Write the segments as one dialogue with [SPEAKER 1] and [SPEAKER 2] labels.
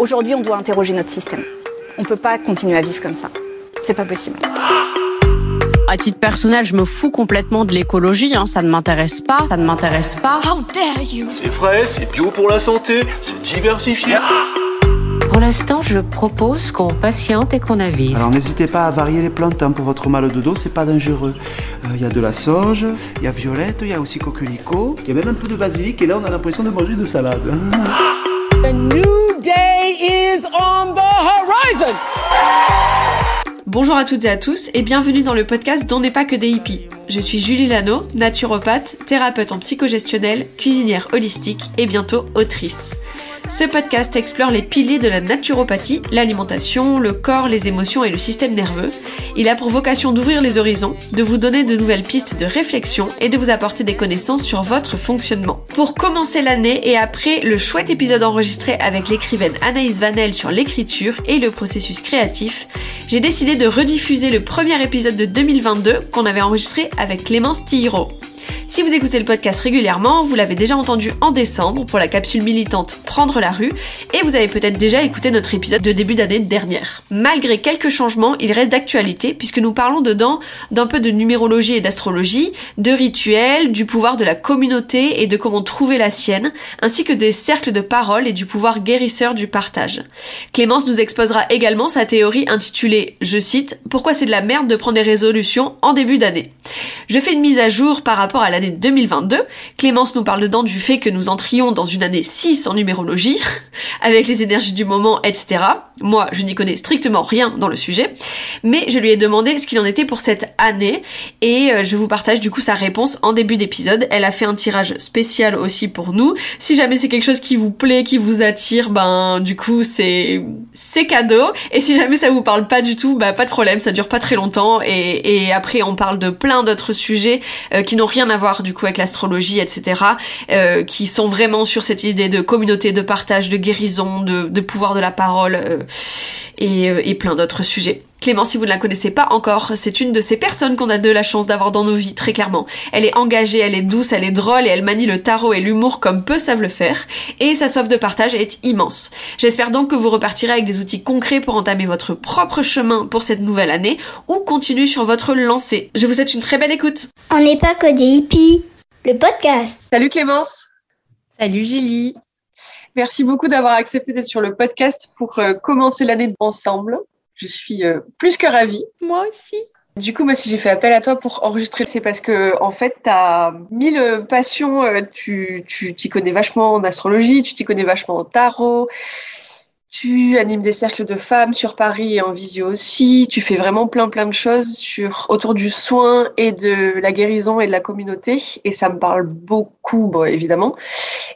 [SPEAKER 1] Aujourd'hui, on doit interroger notre système. On peut pas continuer à vivre comme ça. C'est pas possible.
[SPEAKER 2] À titre personnel, je me fous complètement de l'écologie, hein. ça ne m'intéresse pas, ça ne m'intéresse pas.
[SPEAKER 3] How dare you?
[SPEAKER 4] C'est frais, c'est bio pour la santé, c'est diversifié.
[SPEAKER 5] Pour l'instant, je propose qu'on patiente et qu'on avise.
[SPEAKER 6] Alors n'hésitez pas à varier les plantes hein, pour votre mal de dos, c'est pas dangereux. Il y a de la sauge, il y a violette, il y a aussi coquelicot, il y a même un peu de basilic et là on a l'impression de manger une salade.
[SPEAKER 7] New day is on the horizon.
[SPEAKER 8] Bonjour à toutes et à tous et bienvenue dans le podcast dont n'est pas que des hippies. Je suis Julie Lano, naturopathe, thérapeute en psychogestionnel, cuisinière holistique et bientôt autrice. Ce podcast explore les piliers de la naturopathie, l'alimentation, le corps, les émotions et le système nerveux. Il a pour vocation d'ouvrir les horizons, de vous donner de nouvelles pistes de réflexion et de vous apporter des connaissances sur votre fonctionnement. Pour commencer l'année et après le chouette épisode enregistré avec l'écrivaine Anaïs Vanel sur l'écriture et le processus créatif, j'ai décidé de rediffuser le premier épisode de 2022 qu'on avait enregistré avec Clémence Tilliro. Si vous écoutez le podcast régulièrement, vous l'avez déjà entendu en décembre pour la capsule militante Prendre la rue, et vous avez peut-être déjà écouté notre épisode de début d'année dernière. Malgré quelques changements, il reste d'actualité puisque nous parlons dedans d'un peu de numérologie et d'astrologie, de rituels, du pouvoir de la communauté et de comment trouver la sienne, ainsi que des cercles de parole et du pouvoir guérisseur du partage. Clémence nous exposera également sa théorie intitulée, je cite, Pourquoi c'est de la merde de prendre des résolutions en début d'année? Je fais une mise à jour par rapport à l'année 2022. Clémence nous parle dedans du fait que nous entrions dans une année 6 en numérologie, avec les énergies du moment, etc. Moi, je n'y connais strictement rien dans le sujet, mais je lui ai demandé ce qu'il en était pour cette année, et euh, je vous partage du coup sa réponse en début d'épisode. Elle a fait un tirage spécial aussi pour nous. Si jamais c'est quelque chose qui vous plaît, qui vous attire, ben du coup c'est c'est cadeau. Et si jamais ça vous parle pas du tout, bah pas de problème, ça dure pas très longtemps. Et, et après on parle de plein d'autres sujets euh, qui n'ont rien à voir du coup avec l'astrologie, etc. Euh, qui sont vraiment sur cette idée de communauté, de partage, de guérison, de, de pouvoir de la parole euh, et, euh, et plein d'autres sujets. Clément, si vous ne la connaissez pas encore, c'est une de ces personnes qu'on a de la chance d'avoir dans nos vies, très clairement. Elle est engagée, elle est douce, elle est drôle et elle manie le tarot et l'humour comme peu savent le faire. Et sa soif de partage est immense. J'espère donc que vous repartirez avec des outils concrets pour entamer votre propre chemin pour cette nouvelle année ou continuer sur votre lancée. Je vous souhaite une très belle écoute.
[SPEAKER 9] On n'est pas que des hippies. Le podcast.
[SPEAKER 8] Salut Clémence.
[SPEAKER 2] Salut Julie.
[SPEAKER 8] Merci beaucoup d'avoir accepté d'être sur le podcast pour euh, commencer l'année ensemble. Je suis euh, plus que ravie.
[SPEAKER 2] Moi aussi.
[SPEAKER 8] Du coup, moi, si j'ai fait appel à toi pour enregistrer, c'est parce que, en fait, t'as mille passions. euh, Tu, tu t'y connais vachement en astrologie, tu t'y connais vachement en tarot. Tu animes des cercles de femmes sur Paris et en visio aussi. Tu fais vraiment plein, plein de choses sur, autour du soin et de la guérison et de la communauté. Et ça me parle beaucoup, bon, évidemment.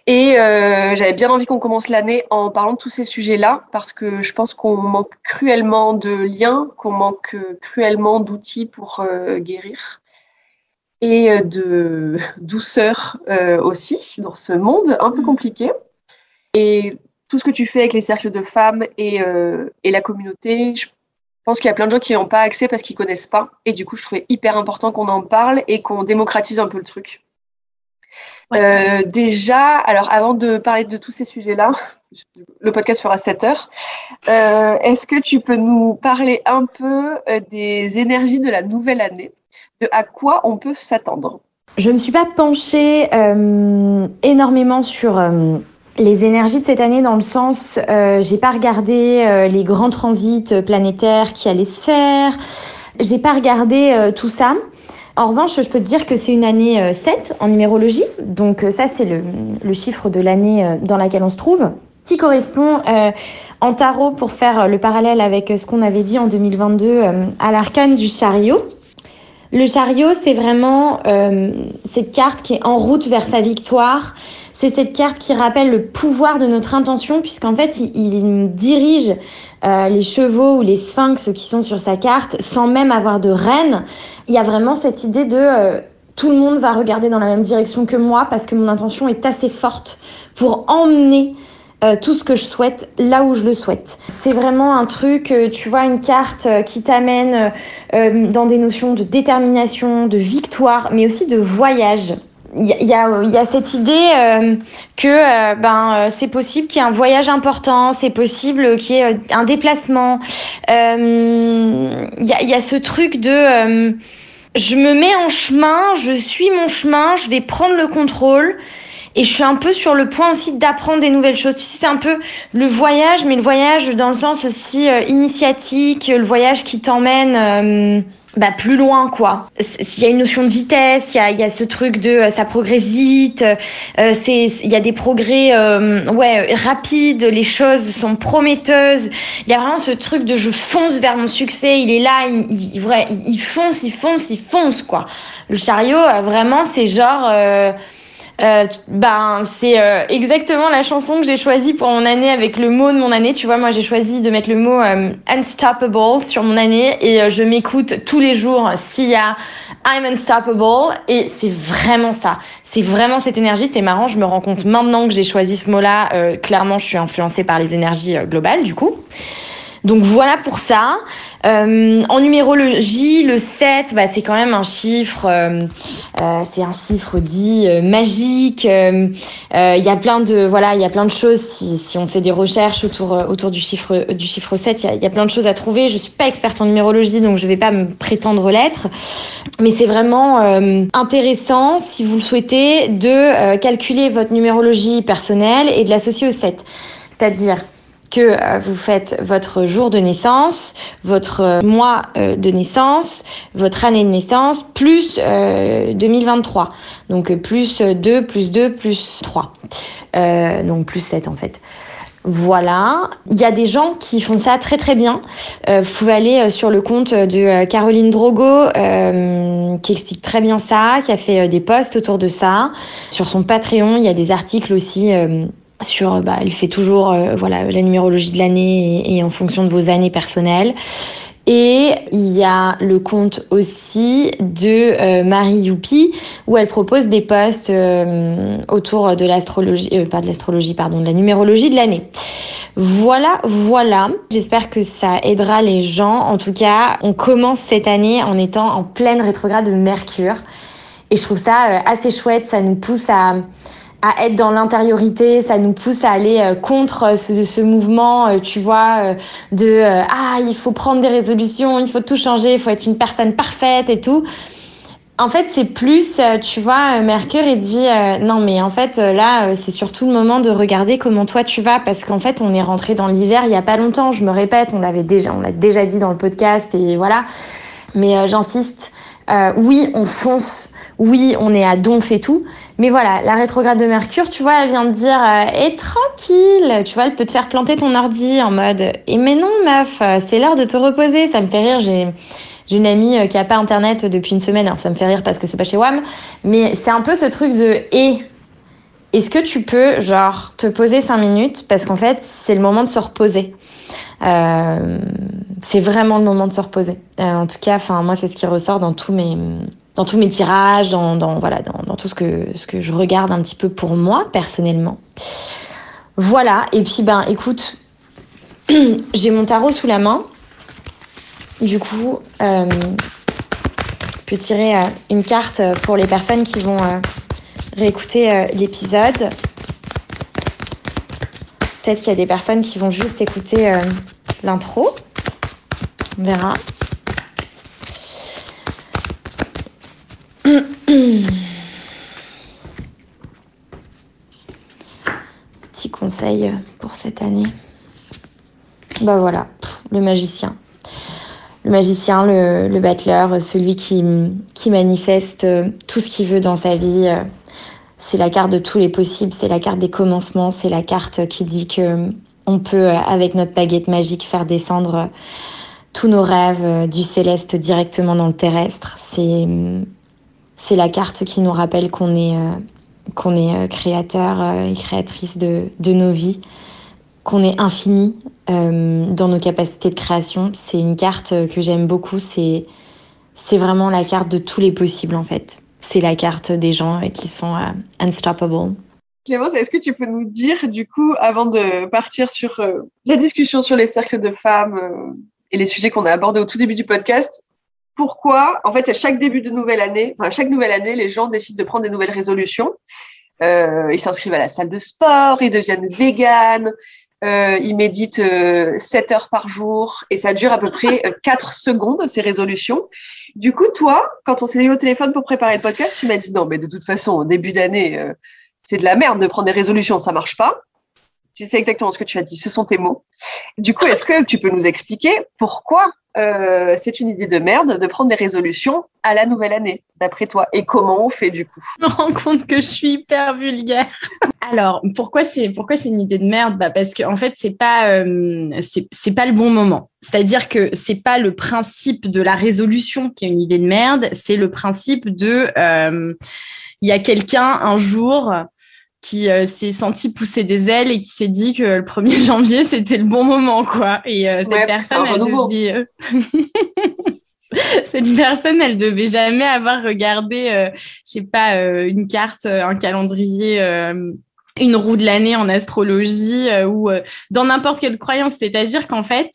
[SPEAKER 8] Et euh, j'avais bien envie qu'on commence l'année en parlant de tous ces sujets-là, parce que je pense qu'on manque cruellement de liens, qu'on manque euh, cruellement d'outils pour euh, guérir et euh, de douceur euh, aussi dans ce monde un peu compliqué. Et tout ce que tu fais avec les cercles de femmes et, euh, et la communauté, je pense qu'il y a plein de gens qui n'ont pas accès parce qu'ils connaissent pas. Et du coup, je trouvais hyper important qu'on en parle et qu'on démocratise un peu le truc. Euh, déjà, alors avant de parler de tous ces sujets-là, le podcast fera 7 heures. Euh, Est-ce que tu peux nous parler un peu des énergies de la nouvelle année, de à quoi on peut s'attendre?
[SPEAKER 10] Je ne me suis pas penchée euh, énormément sur les énergies de cette année dans le sens, euh, j'ai pas regardé euh, les grands transits planétaires qui allaient se faire, j'ai pas regardé euh, tout ça. En revanche, je peux te dire que c'est une année euh, 7 en numérologie, donc euh, ça c'est le, le chiffre de l'année euh, dans laquelle on se trouve, qui correspond euh, en tarot pour faire euh, le parallèle avec euh, ce qu'on avait dit en 2022 euh, à l'arcane du chariot. Le chariot, c'est vraiment euh, cette carte qui est en route vers sa victoire. C'est cette carte qui rappelle le pouvoir de notre intention, puisqu'en fait, il, dirige euh, les chevaux ou les sphinx qui sont sur sa carte sans même avoir de reine. Il y a vraiment cette idée de euh, tout le monde va regarder dans la même direction que moi parce que mon intention est assez forte pour emmener euh, tout ce que je souhaite là où je le souhaite. C'est vraiment un truc, tu vois, une carte qui t'amène dans des notions de détermination, de victoire, mais aussi de voyage. Il y, a, y a cette idée euh, que euh, ben euh, c'est possible qu'il y ait un voyage important, c'est possible qu'il y ait un déplacement. Il y a, y, a, ce truc de je me mets en chemin, je suis mon chemin, je vais prendre le contrôle. Et je suis un peu sur le point aussi d'apprendre des nouvelles choses. Tu sais, c'est un peu le voyage, mais le voyage dans le sens aussi initiatique, le voyage qui t'emmène bah, plus loin quoi. Il y a une notion de vitesse, il y a, y a, ce truc de euh, ça progresse vite, euh, c'est il y a des progrès euh, ouais rapides, les choses sont prometteuses. Il y a vraiment ce truc de je fonce vers mon succès, il est là, il, il, il fonce, il fonce, il fonce quoi. Le chariot vraiment c'est genre euh, ben c'est euh, exactement la chanson que j'ai choisie pour mon année avec le mot de mon année. Tu vois, moi j'ai choisi de mettre le mot euh, unstoppable sur mon année et je m'écoute tous les jours s'il y a I'm unstoppable et c'est vraiment ça. C'est vraiment cette énergie. C'est marrant, je me rends compte maintenant que j'ai choisi ce mot-là. clairement, je suis influencée par les énergies globales du coup. Donc voilà pour ça. Euh, en numérologie, le 7, bah, c'est quand même un chiffre, euh, euh, c'est un chiffre dit magique. Il y a plein de voilà, il y a plein de choses. Si, on fait des recherches autour autour du chiffre du chiffre 7, il y, a, plein de choses à trouver. Je suis pas experte en numérologie, donc je vais pas me prétendre l'être, mais c'est vraiment intéressant si vous le souhaitez de calculer votre numérologie personnelle et de l'associer au 7. C'est-à-dire que euh, vous faites votre jour de naissance, votre euh, mois euh, de naissance, votre année de naissance, plus 2023. Donc plus 2, plus 2, plus 3. donc plus 7 en fait. Voilà, il y a des gens qui font ça très très bien. vous pouvez aller sur le compte de Caroline Drogo qui explique très bien ça, qui a fait des posts autour de ça. Sur son Patreon, il y a des articles aussi sur, bah, elle fait toujours euh, voilà la numérologie de l'année et, en fonction de vos années personnelles. Et il y a le compte aussi de euh, Marie Youpi où elle propose des posts euh, autour de l'astrologie, pas de l'astrologie, pardon, de la numérologie de l'année. Voilà, voilà. J'espère que ça aidera les gens. En tout cas, on commence cette année en étant en pleine rétrograde de Mercure. Et je trouve ça assez chouette. Ça nous pousse à à être dans l'intériorité, ça nous pousse à aller euh, contre ce, ce mouvement, euh, tu vois, euh, de ah il faut prendre des résolutions, il faut tout changer, il faut être une personne parfaite et tout. En fait, c'est plus, tu vois, Mercure il dit non mais en fait là c'est surtout le moment de regarder comment toi tu vas parce qu'en fait on est rentré dans l'hiver il y a pas longtemps, je me répète, on l'avait déjà, on l'a déjà dit dans le podcast et voilà. Mais j'insiste, oui on fonce, oui on est à donf et tout, mais voilà, la rétrograde de Mercure, tu vois, elle vient de dire euh, et tranquille, tu vois, elle peut te faire planter ton ordi en mode et mais non meuf, euh, c'est l'heure de te reposer. Ça me fait rire. J'ai j'ai une amie euh, qui a pas internet depuis une semaine. Alors ça me fait rire parce que c'est pas chez WAM, mais c'est un peu ce truc de et est-ce que tu peux genre te poser cinq minutes parce qu'en fait c'est le moment de se reposer. C'est vraiment le moment de se reposer. en tout cas, enfin moi c'est ce qui ressort dans tous mes dans tous mes tirages, dans, voilà, dans, tout ce que, ce que je regarde un petit peu pour moi personnellement. Voilà, et puis ben écoute, j'ai mon tarot sous la main. Du coup, euh, je peux tirer euh, une carte pour les personnes qui vont euh, réécouter l'épisode. Peut-être qu'il y a des personnes qui vont juste écouter l'intro. On verra. Petit conseil pour cette année. Bah voilà, le magicien. Le magicien, le, le battleur, celui qui, manifeste tout ce qu'il veut dans sa vie. C'est la carte de tous les possibles, c'est la carte des commencements, c'est la carte qui dit que on peut, avec notre baguette magique, faire descendre tous nos rêves du céleste directement dans le terrestre. C'est c'est la carte qui nous rappelle qu'on est, euh, qu'on est euh, créateur euh, et créatrice de, de nos vies, qu'on est infini dans nos capacités de création. C'est une carte que j'aime beaucoup. C'est, c'est vraiment la carte de tous les possibles en fait. C'est la carte des gens qui sont unstoppable.
[SPEAKER 8] Clémence, est-ce que tu peux nous dire, du coup, avant de partir sur la discussion sur les cercles de femmes et les sujets qu'on a abordés au tout début du podcast,
[SPEAKER 3] pourquoi, en fait, à chaque début de nouvelle année, enfin, chaque nouvelle année, les gens décident de prendre des nouvelles résolutions. Euh, ils s'inscrivent à la salle de sport, ils deviennent véganes, euh, ils méditent euh, 7 heures par jour et ça dure à peu près 4 secondes, ces résolutions. Du coup, toi, quand on s'est eu au téléphone pour préparer le podcast, tu m'as dit non, mais de toute façon, au début d'année, c'est de la merde de prendre des résolutions, ça marche pas. Tu sais exactement ce que tu as dit, ce sont tes mots. Du coup, est-ce que tu peux nous expliquer pourquoi euh, c'est une idée de merde de prendre des résolutions à la nouvelle année, d'après toi Et comment on fait du coup?
[SPEAKER 10] Je me rends compte que je suis hyper vulgaire. Alors, pourquoi c'est pourquoi c'est une idée de merde? Bah Parce qu'en en fait, c'est pas euh, c'est pas le bon moment. C'est-à-dire que c'est pas le principe de la résolution qui est une idée de merde, c'est le principe de euh, il y a quelqu'un un jour qui euh, s'est senti pousser des ailes et qui s'est dit que le 1er janvier, c'était le bon moment, quoi. Et euh, cette personne, elle devait... Euh, cette personne, elle devait jamais avoir regardé, je sais pas, une carte, un calendrier, une roue de l'année en astrologie ou dans n'importe quelle croyance. C'est-à-dire qu'en fait,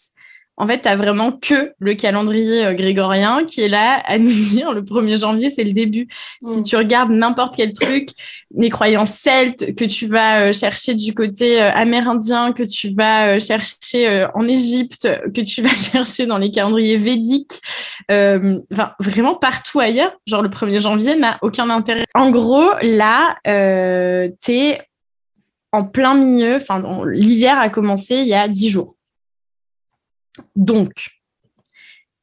[SPEAKER 10] en fait, tu vraiment que le calendrier euh, grégorien qui est là à nous dire le 1er janvier, c'est le début. Si mm. tu regardes n'importe quel truc, les croyances celtes que tu vas euh, chercher du côté euh, amérindien, que tu vas chercher en Égypte, que tu vas chercher dans les calendriers védiques, enfin, vraiment partout ailleurs, genre le 1er janvier n'a aucun intérêt. En gros, là, tu es en plein milieu, enfin, l'hiver a commencé il y a dix jours. Donc,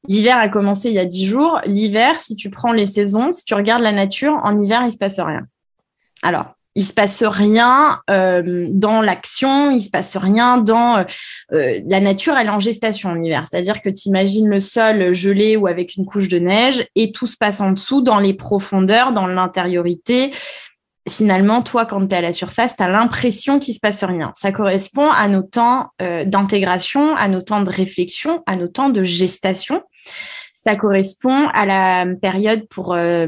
[SPEAKER 10] l'hiver a commencé il y a dix jours. L'hiver, si tu prends les saisons, si tu regardes la nature, en hiver, il ne se passe rien. Alors, il se passe rien euh, dans l'action, il se passe rien dans euh, euh, la nature, elle est en gestation en hiver. C'est-à-dire que tu imagines le sol gelé ou avec une couche de neige et tout se passe en dessous, dans les profondeurs, dans l'intériorité finalement, toi, quand tu es à la surface, tu as l'impression qu'il se passe rien. Ça correspond à nos temps euh, d'intégration, à nos temps de réflexion, à nos temps de gestation. Ça correspond à la période pour euh,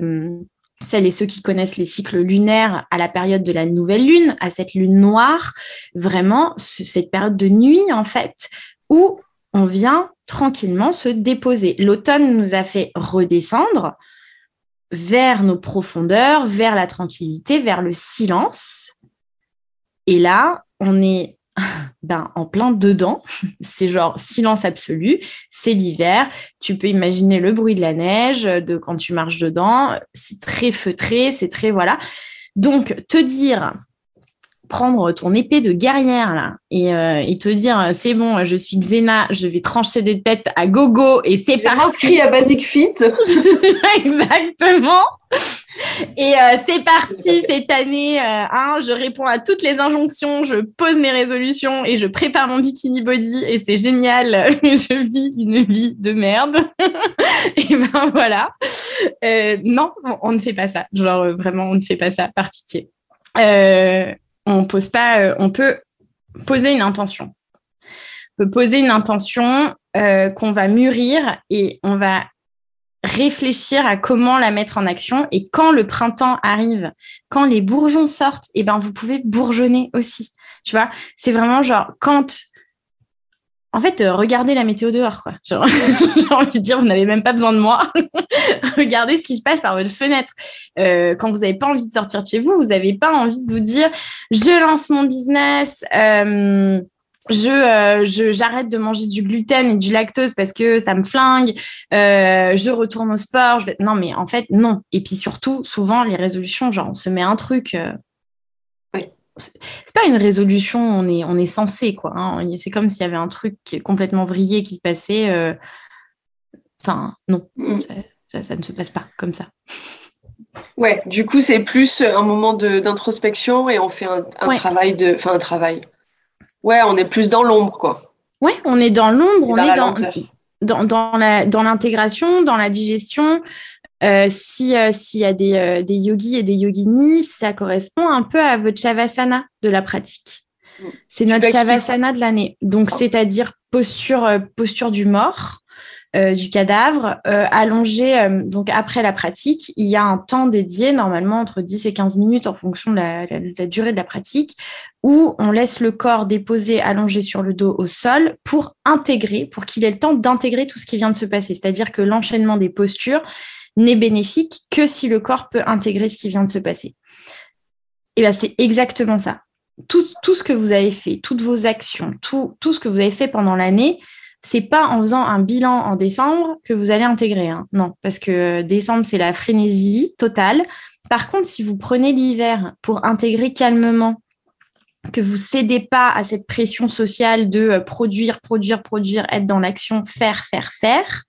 [SPEAKER 10] celles et ceux qui connaissent les cycles lunaires, à la période de la nouvelle lune, à cette lune noire, vraiment cette période de nuit, en fait, où on vient tranquillement se déposer. L'automne nous a fait redescendre, vers nos profondeurs, vers la tranquillité, vers le silence. Et là, on est ben, en plein dedans. C'est genre silence absolu. C'est l'hiver. Tu peux imaginer le bruit de la neige de quand tu marches dedans. C'est très feutré, c'est très voilà. Donc, te dire, prendre ton épée de guerrière là et, euh, et te dire c'est bon, je suis Xena, je vais trancher des têtes à gogo et c'est parti.
[SPEAKER 3] inscrit à Basic Fit.
[SPEAKER 10] Exactement. Et euh, c'est parti cette année. Euh, hein, je réponds à toutes les injonctions, je pose mes résolutions et je prépare mon bikini body et c'est génial. je vis une vie de merde. et ben voilà. non, on ne fait pas ça. Genre vraiment, on ne fait pas ça par pitié. Euh, euh, on peut poser une intention. On peut poser une intention euh, qu'on va mûrir et on va réfléchir à comment la mettre en action. Et quand le printemps arrive, quand les bourgeons sortent, et eh ben vous pouvez bourgeonner aussi. Tu vois, c'est vraiment genre quand en fait, euh, regardez la météo dehors, quoi. J'ai envie de dire, vous n'avez même pas besoin de moi. regardez ce qui se passe par votre fenêtre. Euh, quand vous n'avez pas envie de sortir de chez vous, vous n'avez pas envie de vous dire, je lance mon business. Euh, j'arrête de manger du gluten et du lactose parce que ça me flingue. je retourne au sport. Non, mais en fait, non. Et puis surtout, souvent, les résolutions, genre, on se met un truc c'est pas une résolution, on est, on est censé, quoi. Hein. C'est comme s'il y avait un truc complètement vrillé qui se passait. Euh, enfin, non, mm. ça, ne se passe pas comme ça.
[SPEAKER 3] Ouais, du coup, c'est plus un moment d'introspection et on fait un, travail de. Enfin, un travail. Ouais, on est plus dans l'ombre, quoi.
[SPEAKER 10] Ouais, on est dans l'ombre, on est dans, dans, dans, dans l'intégration, dans la digestion, euh, si euh, s'il y a des, euh, des, yogis et des yoginis, ça correspond un peu à votre shavasana de la pratique. C'est notre shavasana de l'année. Donc, c'est-à-dire posture, posture du mort, euh, du cadavre, euh, allongé. euh, donc après la pratique, il y a un temps dédié, normalement entre 10 et 15 minutes en fonction de la, la- la durée de la pratique, où on laisse le corps déposé, allongé sur le dos au sol pour intégrer, pour qu'il ait le temps d'intégrer tout ce qui vient de se passer. C'est-à-dire que l'enchaînement des postures n'est bénéfique que si le corps peut intégrer ce qui vient de se passer. Et bien, c'est exactement ça. Tout, ce que vous avez fait, toutes vos actions, tout, ce que vous avez fait pendant l'année, c'est pas en faisant un bilan en décembre que vous allez intégrer. hein. Non, parce que décembre, c'est la frénésie totale. Par contre, si vous prenez l'hiver pour intégrer calmement, que vous cédez pas à cette pression sociale de euh, produire, produire, produire, être dans l'action, faire, faire, faire,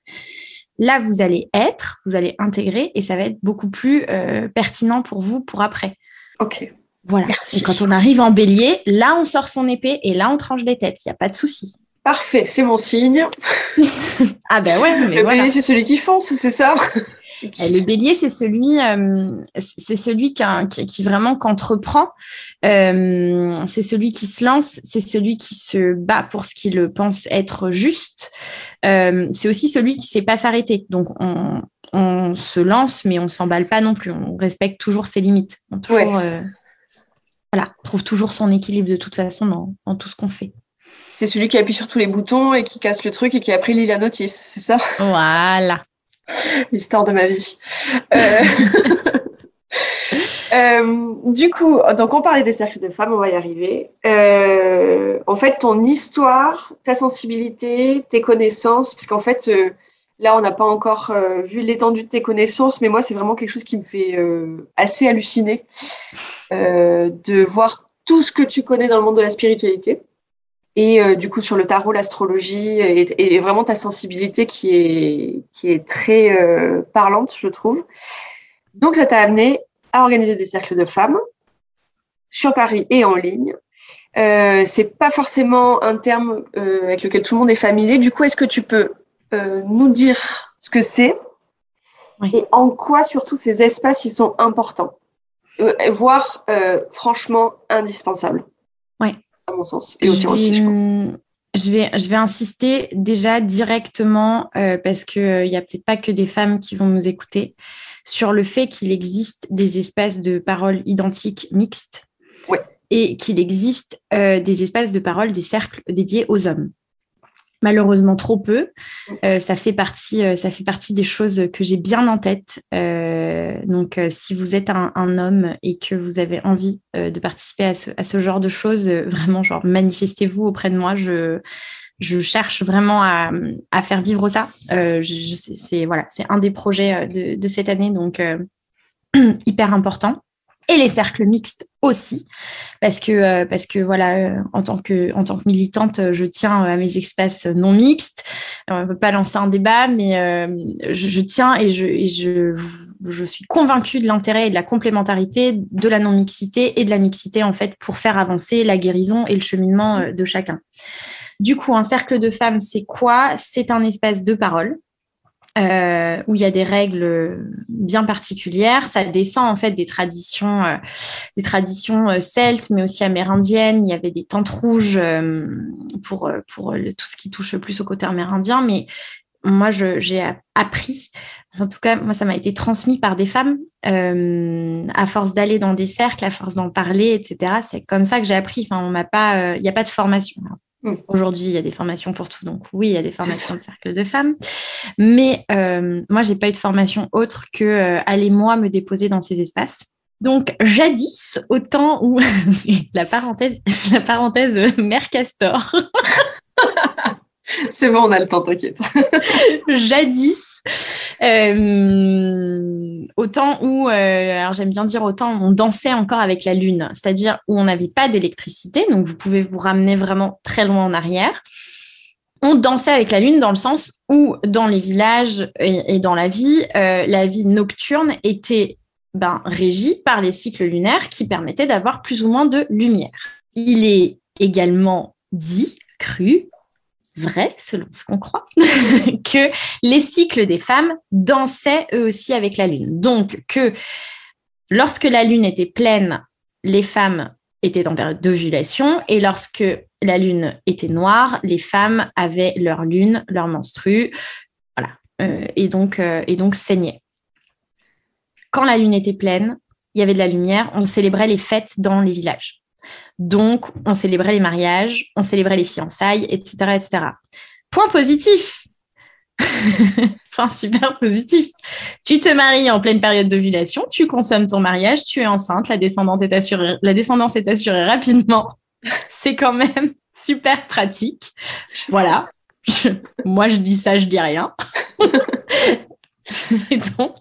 [SPEAKER 10] là, vous allez être, vous allez intégrer et ça va être beaucoup plus euh, pertinent pour vous pour après.
[SPEAKER 3] Ok.
[SPEAKER 10] Voilà.
[SPEAKER 3] Merci.
[SPEAKER 10] Et quand on arrive en bélier, là, on sort son épée et là, on tranche les têtes. Il n'y a pas de souci.
[SPEAKER 3] Parfait, c'est mon signe.
[SPEAKER 10] Ah ben ouais, mais
[SPEAKER 3] le
[SPEAKER 10] voilà.
[SPEAKER 3] bélier, c'est celui qui fonce, c'est ça?
[SPEAKER 10] Le bélier, c'est celui, euh, c'est celui qui, a- qui, qui vraiment qu'entreprend. Euh, c'est celui qui se lance. C'est celui qui se bat pour ce qu'il pense être juste. Euh, c'est aussi celui qui sait pas s'arrêter. Donc on, on se lance, mais on s'emballe pas non plus. On respecte toujours ses limites. On toujours, euh, voilà, trouve toujours son équilibre de toute façon dans, dans tout ce qu'on fait.
[SPEAKER 3] C'est celui qui appuie sur tous les boutons et qui casse le truc et qui après lit la notice, c'est ça?
[SPEAKER 10] Voilà.
[SPEAKER 3] L'histoire de ma vie. Euh, euh, du coup, donc on parlait des cercles de femmes, on va y arriver. Euh, en fait, ton histoire, ta sensibilité, tes connaissances, puisqu'en fait, là, on n'a pas encore vu l'étendue de tes connaissances, mais moi, c'est vraiment quelque chose qui me fait assez halluciner de voir tout ce que tu connais dans le monde de la spiritualité. Et euh, du coup, sur le tarot, l'astrologie et, et vraiment ta sensibilité qui est, qui est très euh, parlante, je trouve. Donc, ça t'a amené à organiser des cercles de femmes sur Paris et en ligne. Euh, c'est pas forcément un terme euh, avec lequel tout le monde est familier. Du coup, est-ce que tu peux nous dire ce que c'est
[SPEAKER 10] Oui.
[SPEAKER 3] et en quoi surtout ces espaces ils sont importants, voire franchement indispensables?
[SPEAKER 10] Ouais.
[SPEAKER 3] À mon sens. Et au tien aussi, je pense.
[SPEAKER 10] vais- Je vais, je vais insister déjà directement, euh, parce qu'il n'y a peut-être pas que des femmes qui vont nous écouter, sur le fait qu'il existe des espaces de parole identiques mixtes
[SPEAKER 3] Ouais.
[SPEAKER 10] et qu'il existe euh, des espaces de parole, des cercles dédiés aux hommes. Malheureusement, trop peu. Euh, ça, fait partie, euh, ça fait partie des choses que j'ai bien en tête. Euh, donc, si vous êtes un, un homme et que vous avez envie de participer à ce, à ce genre de choses, vraiment, genre, manifestez-vous auprès de moi. Je, je cherche vraiment à, à faire vivre ça. Je, je sais- c'est voilà, c'est un des projets de, de cette année, donc hyper important. Et les cercles mixtes aussi, parce que euh, parce que voilà, euh, en tant que en tant que militante, euh, je tiens à mes espaces non mixtes. On ne peut pas lancer un débat, mais je, je tiens et je et je je suis convaincue de l'intérêt et de la complémentarité de la non mixité et de la mixité en fait pour faire avancer la guérison et le cheminement de chacun. Du coup, un cercle de femmes, c'est quoi? C'est un espace de parole euh, où il y a des règles bien particulières. Ça descend en fait des traditions, euh, des traditions euh, celtes, mais aussi amérindiennes. Il y avait des tentes rouges euh, pour euh, pour tout ce qui touche plus au côté amérindien, mais moi, j'ai appris, en tout cas, moi, ça m'a été transmis par des femmes, euh, à force d'aller dans des cercles, à force d'en parler, etc. C'est comme ça que j'ai appris. Enfin, on m'a pas, il n'y a pas de formation.
[SPEAKER 3] Mm.
[SPEAKER 10] Aujourd'hui, il y a des formations pour tout, donc oui, il y a des formations de cercle de femmes. Mais euh, moi, j'ai pas eu de formation autre que euh, aller moi me déposer dans ces espaces. Donc, jadis, au temps où la parenthèse, la parenthèse euh, Mère Castor,
[SPEAKER 3] C'est bon, on a le temps, t'inquiète.
[SPEAKER 10] jadis, euh, au temps où, euh, alors j'aime bien dire au temps où on dansait encore avec la lune, c'est-à-dire où on n'avait pas d'électricité, donc vous pouvez vous ramener vraiment très loin en arrière. On dansait avec la lune dans le sens où dans les villages et, et dans la vie, euh, la vie nocturne était ben, régie par les cycles lunaires qui permettaient d'avoir plus ou moins de lumière. Il est également dit, cru, vrai, selon ce qu'on croit, que les cycles des femmes dansaient eux aussi avec la lune. Donc que lorsque la lune était pleine, les femmes étaient en période d'ovulation et lorsque la lune était noire, les femmes avaient leur lune, leur menstru, euh, et, donc, euh, et donc saignait. Quand la lune était pleine, il y avait de la lumière, on célébrait les fêtes dans les villages. Donc, on célébrait les mariages, on célébrait les fiançailles, etc. etc. Point positif Enfin, super positif. Tu te maries en pleine période d'ovulation, tu consommes ton mariage, tu es enceinte, la, descendance est assurée rapidement. C'est quand même super pratique. Voilà. moi, je dis ça, je dis rien. Et donc,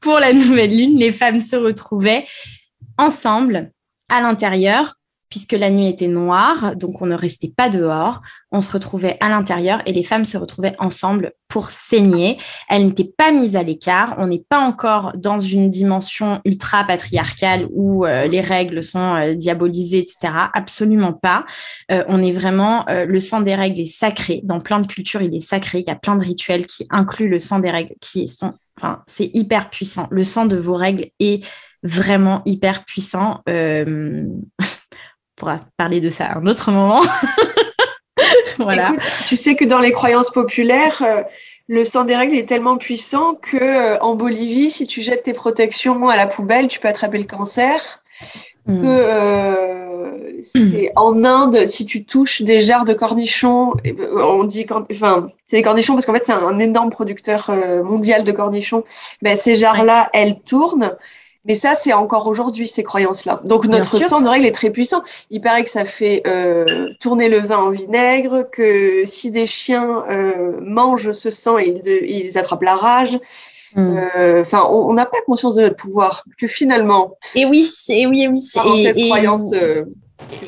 [SPEAKER 10] pour la nouvelle lune, les femmes se retrouvaient ensemble à l'intérieur puisque la nuit était noire, donc on ne restait pas dehors, on se retrouvait à l'intérieur et les femmes se retrouvaient ensemble pour saigner. Elles n'étaient pas mises à l'écart, on n'est pas encore dans une dimension ultra patriarcale où euh, les règles sont euh, diabolisées, etc. Absolument pas. Euh, on est vraiment, le sang des règles est sacré. Dans plein de cultures, il est sacré. Il y a plein de rituels qui incluent le sang des règles, qui sont, enfin, c'est hyper puissant. Le sang de vos règles est vraiment hyper puissant. pourra parler de ça à un autre moment.
[SPEAKER 3] voilà. tu sais que dans les croyances populaires, euh, le sang des règles est tellement puissant que euh, en Bolivie, si tu jettes tes protections à la poubelle, tu peux attraper le cancer. Hmm. Que euh, c'est en Inde, si tu touches des jarres de cornichons, on dit, enfin, c'est des cornichons parce qu'en fait c'est un, énorme producteur mondial de cornichons. Ben, ces jarres-là, elles tournent mais ça, c'est encore aujourd'hui, ces croyances-là. Donc, notre sang de règle est très puissant. Il paraît que ça fait euh, tourner le vin en vinaigre, que si des chiens euh, mangent ce sang, ils, ils attrapent la rage. Hmm. Euh, enfin, on n'a pas conscience de notre pouvoir, que finalement.
[SPEAKER 10] Et oui, et oui, et oui.
[SPEAKER 3] Et, cette croyance, euh,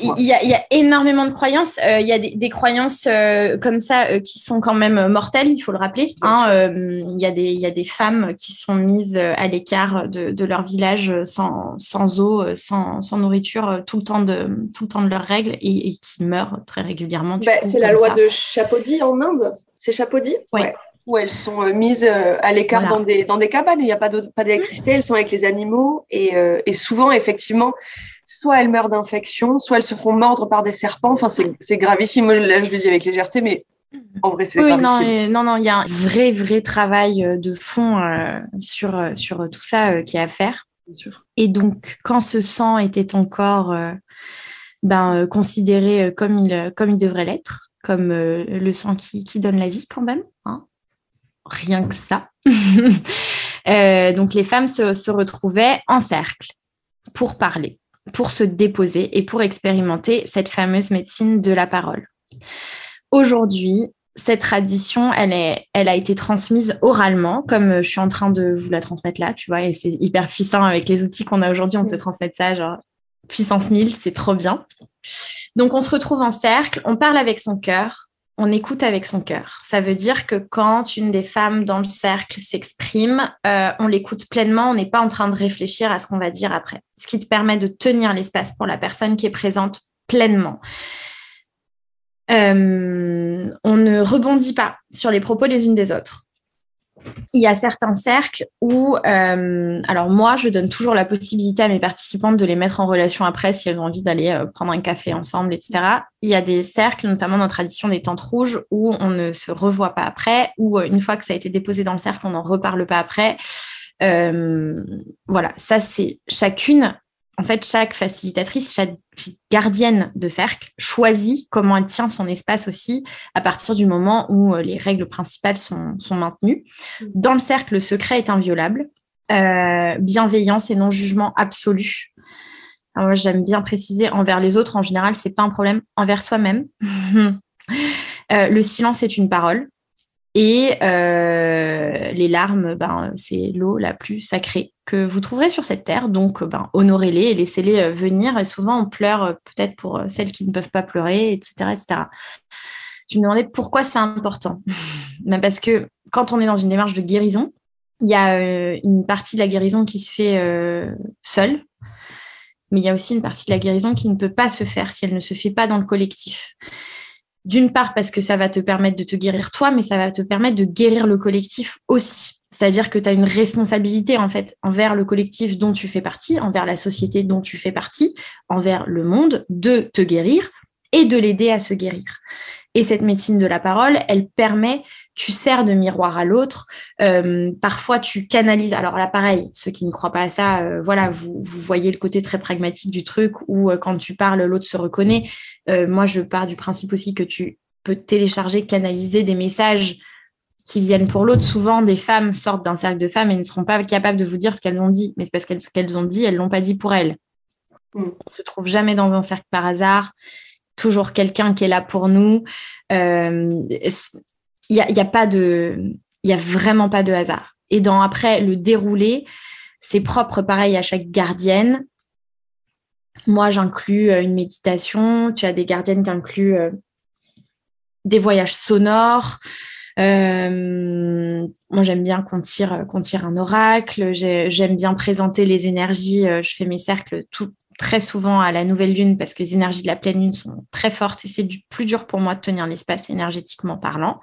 [SPEAKER 10] il y, a, il y, a, énormément de croyances. Euh, il y a des, des croyances euh, comme ça euh, qui sont quand même mortelles, il faut le rappeler. Hein, il, y a des, il y a des femmes qui sont mises à l'écart de, de, leur village sans, sans eau, sans, sans, nourriture tout le temps de, tout le temps de leurs règles et, et qui meurent très régulièrement.
[SPEAKER 3] Bah, c'est la loi de Chapodi en Inde. C'est Chapodi
[SPEAKER 10] ouais.
[SPEAKER 3] Où elles sont mises à l'écart dans, des, dans des cabanes. Il n'y a pas d'électricité, elles sont avec les animaux. Et, et souvent, effectivement, soit elles meurent d'infection, soit elles se font mordre par des serpents. Enfin, c'est gravissime. Là, je le dis avec légèreté, mais en vrai, c'est
[SPEAKER 10] oui, non, non, non, il y a un vrai, vrai travail euh, de fond euh, sur, euh, sur tout ça qui est à faire. Et donc, quand ce sang était encore ben, considéré comme il, comme il devrait l'être, comme le sang qui, qui, donne la vie quand même, hein. rien que ça. donc, les femmes se, se retrouvaient en cercle pour parler pour se déposer et pour expérimenter cette fameuse médecine de la parole. Aujourd'hui, cette tradition, elle, est, elle a été transmise oralement, comme je suis en train de vous la transmettre là, tu vois, et c'est hyper puissant avec les outils qu'on a aujourd'hui, on peut transmettre ça, genre puissance 1000, c'est trop bien. Donc on se retrouve en cercle, on parle avec son cœur, on écoute avec son cœur. Ça veut dire que quand une des femmes dans le cercle s'exprime, euh, on l'écoute pleinement, on n'est pas en train de réfléchir à ce qu'on va dire après. Ce qui te permet de tenir l'espace pour la personne qui est présente pleinement. Euh, on ne rebondit pas sur les propos les unes des autres il y a certains cercles où, euh, alors moi, je donne toujours la possibilité à mes participantes de les mettre en relation après si elles ont envie d'aller euh, prendre un café ensemble, etc. Il y a des cercles, notamment dans tradition des tentes rouges, où on ne se revoit pas après, ou euh, une fois que ça a été déposé dans le cercle, on n'en reparle pas après. voilà, ça c'est chacune en fait, chaque facilitatrice, chaque gardienne de cercle choisit comment elle tient son espace aussi à partir du moment où euh, les règles principales sont, maintenues. Mm. Dans le cercle, le secret est inviolable. Euh, bienveillance et non-jugement absolu. moi, j'aime bien préciser, envers les autres, en général, c'est pas un problème. Envers soi-même, euh, le silence est une parole. Et euh, les larmes, ben, c'est l'eau la plus sacrée que vous trouverez sur cette terre. Donc, ben, honorez-les et laissez-les euh, venir. Et souvent, on pleure euh, peut-être pour celles qui ne peuvent pas pleurer, etc. etc. Je me demandais pourquoi c'est important. ben parce que quand on est dans une démarche de guérison, il y a une partie de la guérison qui se fait seule, mais il y a aussi une partie de la guérison qui ne peut pas se faire si elle ne se fait pas dans le collectif. D'une part parce que ça va te permettre de te guérir toi, mais ça va te permettre de guérir le collectif aussi. C'est-à-dire que tu as une responsabilité en fait envers le collectif dont tu fais partie, envers la société dont tu fais partie, envers le monde, de te guérir et de l'aider à se guérir. Et cette médecine de la parole, elle permet, tu sers de miroir à l'autre. Euh, parfois, tu canalises. Alors là, pareil, ceux qui ne croient pas à ça, euh, voilà, vous, vous, voyez le côté très pragmatique du truc où euh, quand tu parles, l'autre se reconnaît. moi, je pars du principe aussi que tu peux télécharger, canaliser des messages qui viennent pour l'autre. Souvent, des femmes sortent d'un cercle de femmes et ne seront pas capables de vous dire ce qu'elles ont dit. Mais c'est parce qu'elles ce qu'elles ont dit, elles l'ont pas dit pour elles. Mm. On se trouve jamais dans un cercle par hasard toujours quelqu'un qui est là pour nous. Il euh, n'y a, a, il vraiment pas de hasard. Et dans après le déroulé, c'est propre pareil à chaque gardienne. Moi, j'inclus euh, une méditation. Tu as des gardiennes qui incluent euh, des voyages sonores. Moi, j'aime bien qu'on tire, qu'on tire un oracle. J'aime bien présenter les énergies. Je fais mes cercles tout, très souvent à la nouvelle lune parce que les énergies de la pleine lune sont très fortes et c'est plus dur pour moi de tenir l'espace énergétiquement parlant.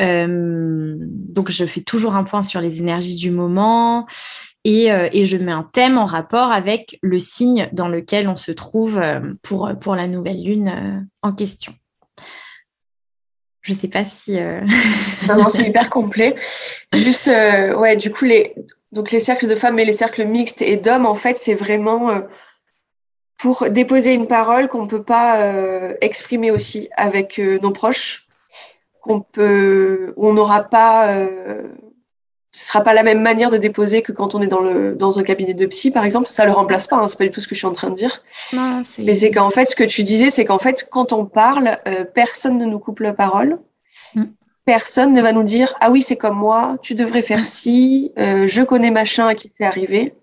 [SPEAKER 10] Euh, donc je fais toujours un point sur les énergies du moment et, euh, et, je mets un thème en rapport avec le signe dans lequel on se trouve euh, pour, pour la nouvelle lune en question. Je sais pas si.
[SPEAKER 3] non, non c'est hyper complet. Juste, ouais, du coup, les, donc les cercles de femmes et les cercles mixtes et d'hommes, en fait, c'est vraiment pour déposer une parole qu'on ne peut pas euh, exprimer aussi avec euh, nos proches, qu'on peut, on n'aura pas, euh, ce sera pas la même manière de déposer que quand on est dans le dans un cabinet de psy, par exemple. Ça le remplace pas, hein, c'est pas du tout ce que je suis en train de dire.
[SPEAKER 10] Non,
[SPEAKER 3] Mais c'est qu'en fait, ce que tu disais, c'est qu'en fait, quand on parle, personne ne nous coupe la parole. Mm. Personne ne va nous dire ah oui c'est comme moi, tu devrais faire ci, je connais machin qui s'est arrivé.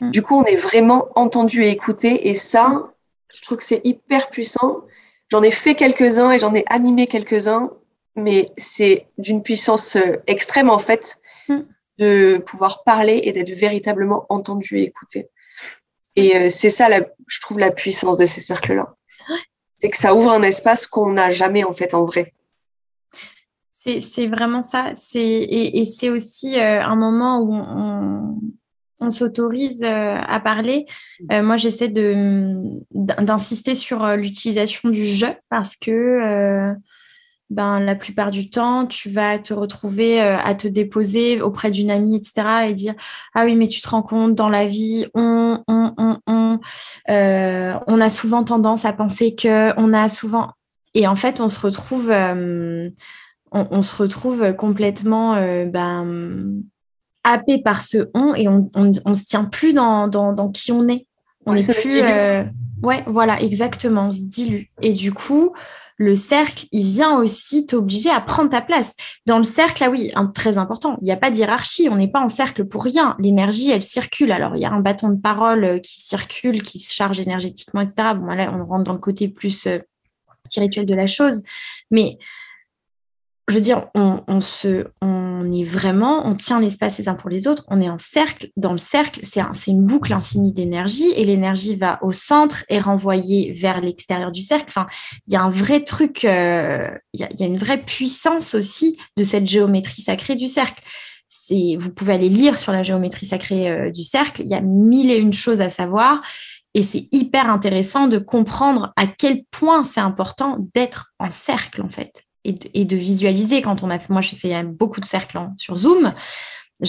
[SPEAKER 3] Mm. Du coup, on est vraiment entendu et écouté. Et ça, je trouve que c'est hyper puissant. J'en ai fait quelques-uns et j'en ai animé quelques-uns, mais c'est d'une puissance euh, extrême, en fait, mm. de pouvoir parler et d'être véritablement entendu et écouté. Et euh, c'est ça, je trouve, la puissance de ces cercles-là. C'est que ça ouvre un espace qu'on n'a jamais, en fait, en vrai.
[SPEAKER 10] C'est vraiment ça. Et, et c'est aussi euh, un moment où on, on s'autorise euh, à parler. Euh, moi, j'essaie d'insister sur euh, l'utilisation du je parce que ben, la plupart du temps, tu vas te retrouver à te déposer auprès d'une amie, etc. et dire Ah oui, mais tu te rends compte, dans la vie, on, on, on, on, on a souvent tendance à penser que, on a souvent. Et en fait, on se retrouve, on, se retrouve complètement ben, happé par ce on et on, on, se tient plus dans, dans, qui on est. On est plus. Euh, ouais, voilà, exactement. On se dilue. Et du coup, le cercle, il vient aussi t'obliger à prendre ta place. Dans le cercle, là, oui, très important. Il n'y a pas d'hierarchie. On n'est pas en cercle pour rien. L'énergie, elle circule. Alors, il y a un bâton de parole euh, qui circule, qui se charge énergétiquement, etc. Bon, là, on rentre dans le côté plus euh, spirituel de la chose. Mais je veux dire, on, se, on est vraiment, on tient l'espace les uns pour les autres, on est en cercle. Dans le cercle, c'est une boucle infinie d'énergie et l'énergie va au centre et renvoyer vers l'extérieur du cercle. Il y a un vrai truc, euh, il, y a, une vraie puissance aussi de cette géométrie sacrée du cercle. Vous pouvez aller lire sur la géométrie sacrée euh, du cercle, il y a mille et une choses à savoir. Et c'est hyper intéressant de comprendre à quel point c'est important d'être en cercle, en fait et de, visualiser. Quand on a moi j'ai fait beaucoup de cercles sur Zoom,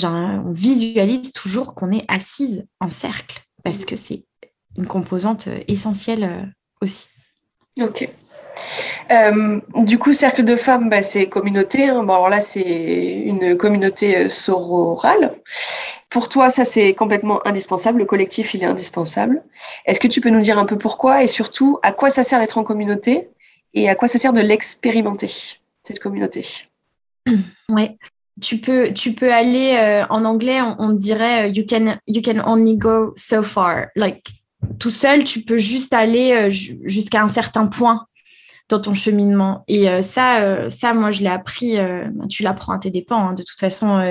[SPEAKER 10] on visualise toujours qu'on est assise en cercle parce que c'est une composante euh, essentielle euh, aussi.
[SPEAKER 3] Ok. Euh, du coup, cercle de femmes, bah, c'est communauté. Hein. Bon, alors là, c'est une communauté sororale. Pour toi, ça, c'est complètement indispensable. Le collectif, il est indispensable. Est-ce que tu peux nous dire un peu pourquoi et surtout à quoi ça sert d'être en communauté? Et à quoi ça sert de l'expérimenter, cette communauté?
[SPEAKER 10] Oui. Tu peux, tu peux aller euh, en anglais, on, dirait euh, you can, you can only go so far. Like, tout seul, tu peux juste aller euh, jusqu'à un certain point dans ton cheminement. Et euh, ça, euh, ça, moi, je l'ai appris. Euh, tu l'apprends à tes dépens. Hein. De toute façon,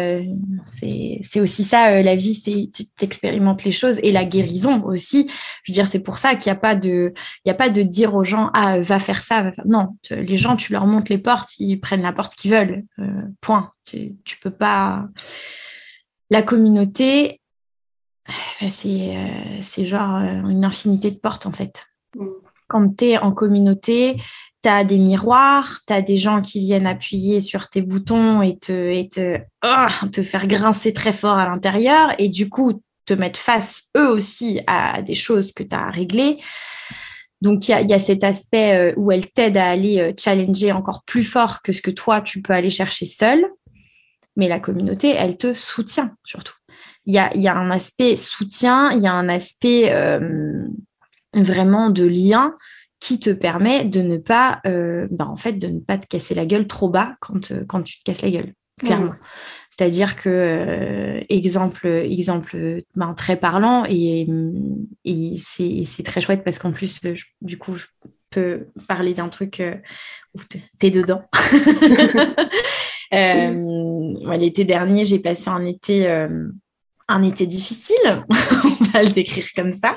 [SPEAKER 10] c'est aussi ça, la vie, c'est tu expérimentes les choses et la guérison aussi. Je veux dire, c'est pour ça qu'il n'y a pas de, il y a pas de dire aux gens, ah, va faire ça, va faire... non. Les gens, tu leur montres les portes, ils prennent la porte qu'ils veulent. point. Tu, tu peux pas. La communauté, c'est c'est genre une infinité de portes en fait. Mm. quand tu es en communauté, tu as des miroirs, tu as des gens qui viennent appuyer sur tes boutons et te, te, ah, te faire grincer très fort à l'intérieur et du coup te mettre face eux aussi à des choses que tu as réglées. Donc, il y a, y a, cet aspect euh, où elle t'aide à aller euh, challenger encore plus fort que ce que toi, tu peux aller chercher seul. Mais la communauté, elle te soutient surtout. Il y a, y a, un aspect soutien, il y a un aspect euh, vraiment de lien qui te permet de ne pas, euh, ben en fait, de ne pas te casser la gueule trop bas quand, euh, quand tu te casses la gueule, clairement. Mmh. C'est-à-dire que, euh, exemple, exemple ben, très parlant, et, et c'est très chouette parce qu'en plus, je, du coup, je peux parler d'un truc euh, où t'es dedans. euh, L'été dernier, j'ai passé un été, un été difficile, on va le décrire comme ça.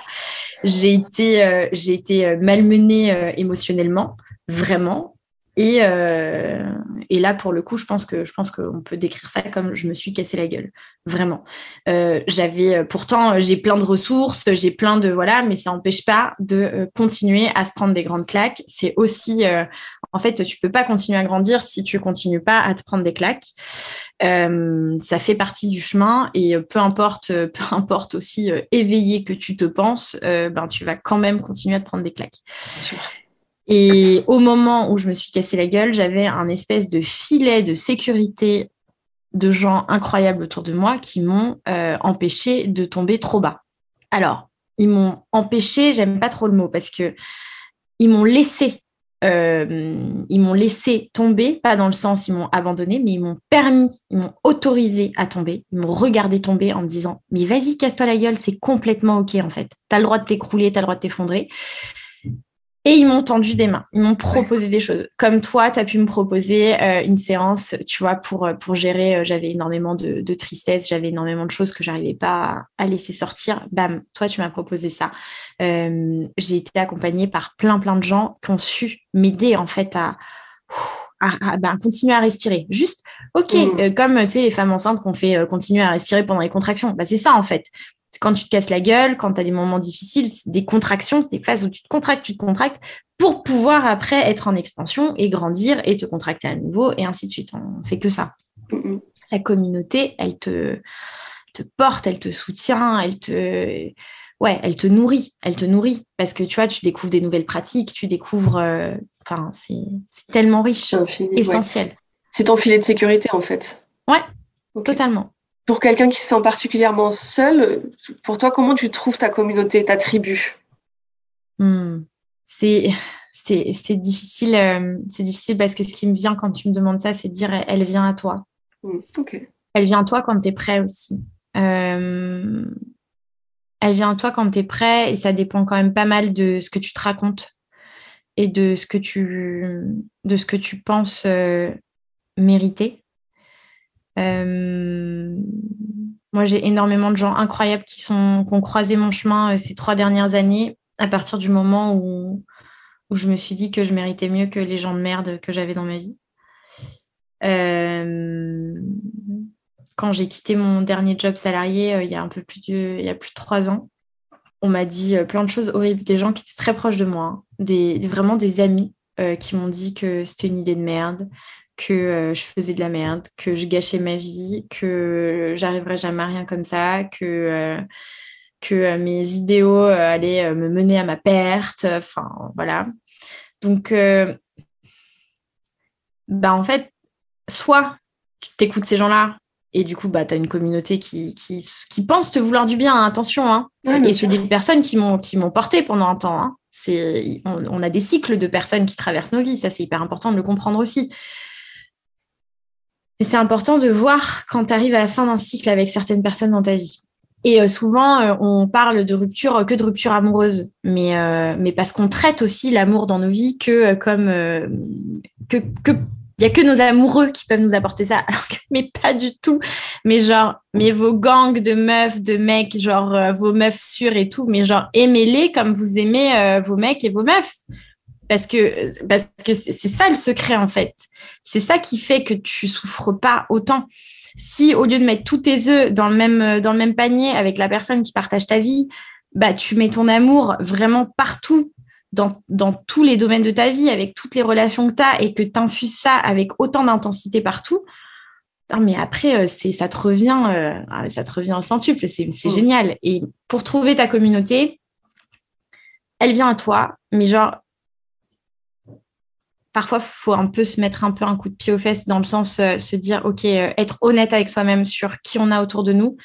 [SPEAKER 10] J'ai été, euh, été euh, malmenée euh, émotionnellement, vraiment. Et, euh, et là, pour le coup, je pense que je pense qu'on peut décrire ça comme je me suis cassé la gueule, vraiment. Euh, j'avais pourtant j'ai plein de ressources, j'ai plein de voilà, mais ça n'empêche pas de continuer à se prendre des grandes claques. C'est aussi, en fait, tu peux pas continuer à grandir si tu continues pas à te prendre des claques. Euh, ça fait partie du chemin et peu importe, peu importe aussi euh, éveillé que tu te penses, euh, ben tu vas quand même continuer à te prendre des claques. Et au moment où je me suis cassé la gueule, j'avais un espèce de filet de sécurité de gens incroyables autour de moi qui m'ont euh, empêché de tomber trop bas. Alors, ils m'ont empêché, j'aime pas trop le mot parce que ils m'ont laissé euh, ils m'ont laissé tomber, pas dans le sens ils m'ont abandonné, mais ils m'ont permis, ils m'ont autorisé à tomber, ils m'ont regardé tomber en me disant mais vas-y casse-toi la gueule, c'est complètement ok en fait, t'as le droit de t'écrouler, t'as le droit de t'effondrer. Et ils m'ont tendu des mains, ils m'ont proposé des choses. Comme toi, tu as pu me proposer euh, une séance, tu vois, pour, euh, pour gérer, euh, j'avais énormément de, de tristesse, j'avais énormément de choses que j'arrivais pas à, laisser sortir. Bam, toi, tu m'as proposé ça. Euh, j'ai été accompagnée par plein, plein de gens qui ont su m'aider, en fait, à, à, à ben, continuer à respirer. Juste, ok, mmh. comme, tu sais, les femmes enceintes qu'on fait continuer à respirer pendant les contractions. Bah, c'est ça, en fait quand tu te casses la gueule, quand tu as des moments difficiles, des contractions, des phases où tu te contractes, tu te contractes, pour pouvoir après être en expansion et grandir et te contracter à nouveau et ainsi de suite. On fait que ça. La communauté, elle te, te porte, elle te soutient, elle te, ouais, elle te nourrit, elle te nourrit parce que tu vois, tu découvres des nouvelles pratiques, tu découvres, euh, c'est tellement riche, essentiel. Ouais.
[SPEAKER 3] C'est ton filet de sécurité en fait.
[SPEAKER 10] Ouais, okay. totalement
[SPEAKER 3] pour quelqu'un qui se sent particulièrement seul, pour toi, comment tu trouves ta communauté, ta tribu?
[SPEAKER 10] Hmm. C'est c'est difficile, euh, c'est difficile parce que ce qui me vient quand tu me demandes ça, c'est de dire elle vient à toi.
[SPEAKER 3] Hmm. Okay.
[SPEAKER 10] Elle vient à toi quand tu es prêt aussi. Euh, elle vient à toi quand tu es prêt et ça dépend quand même pas mal de ce que tu te racontes et de ce que tu, de ce que tu penses euh, mériter. Euh, moi, j'ai énormément de gens incroyables qui, sont, qui ont croisé mon chemin euh, ces trois dernières années à partir du moment où, où je me suis dit que je méritais mieux que les gens de merde que j'avais dans ma vie. Euh, quand j'ai quitté mon dernier job salarié il y a un peu plus de, il y a plus trois ans, on m'a dit plein de choses horribles, des gens qui étaient très proches de moi, hein, des, vraiment des amis qui m'ont dit que c'était une idée de merde, que euh, je faisais de la merde, que je gâchais ma vie, que j'arriverais jamais à rien comme ça, que, euh, que euh, mes idéaux allaient me mener à ma perte. Enfin, voilà. Donc, bah, en fait, soit tu t'écoutes ces gens-là et du coup, bah, tu as une communauté qui, qui, qui, pense te vouloir du bien, hein, attention. Hein. Ouais, et c'est des personnes qui m'ont porté pendant un temps. Hein. On, on, a des cycles de personnes qui traversent nos vies, ça c'est hyper important de le comprendre aussi. C'est important de voir quand tu arrives à la fin d'un cycle avec certaines personnes dans ta vie. Et euh, souvent, euh, on parle de rupture euh, que de rupture amoureuse, mais, mais parce qu'on traite aussi l'amour dans nos vies que comme que il y a que nos amoureux qui peuvent nous apporter ça, alors que, mais pas du tout. Mais genre, mais vos gangs de meufs, de mecs, genre vos meufs sûres et tout, mais genre aimez-les comme vous aimez vos mecs et vos meufs. Parce que parce que c'est ça le secret en fait. C'est ça qui fait que tu souffres pas autant. Si au lieu de mettre tous tes œufs dans le même dans le même panier avec la personne qui partage ta vie, bah tu mets ton amour vraiment partout dans, dans tous les domaines de ta vie, avec toutes les relations que tu as et que tu infuses ça avec autant d'intensité partout, non, mais après, euh, c'est, ça te revient, euh, ah, ça te revient au centuple, c'est, c'est
[SPEAKER 3] Mm.
[SPEAKER 10] génial. Et pour trouver ta communauté, elle vient à toi, mais genre, parfois, il faut un peu se mettre un peu un coup de pied aux fesses dans le sens euh, se dire, OK, euh, être honnête avec soi-même sur qui on a autour de nous.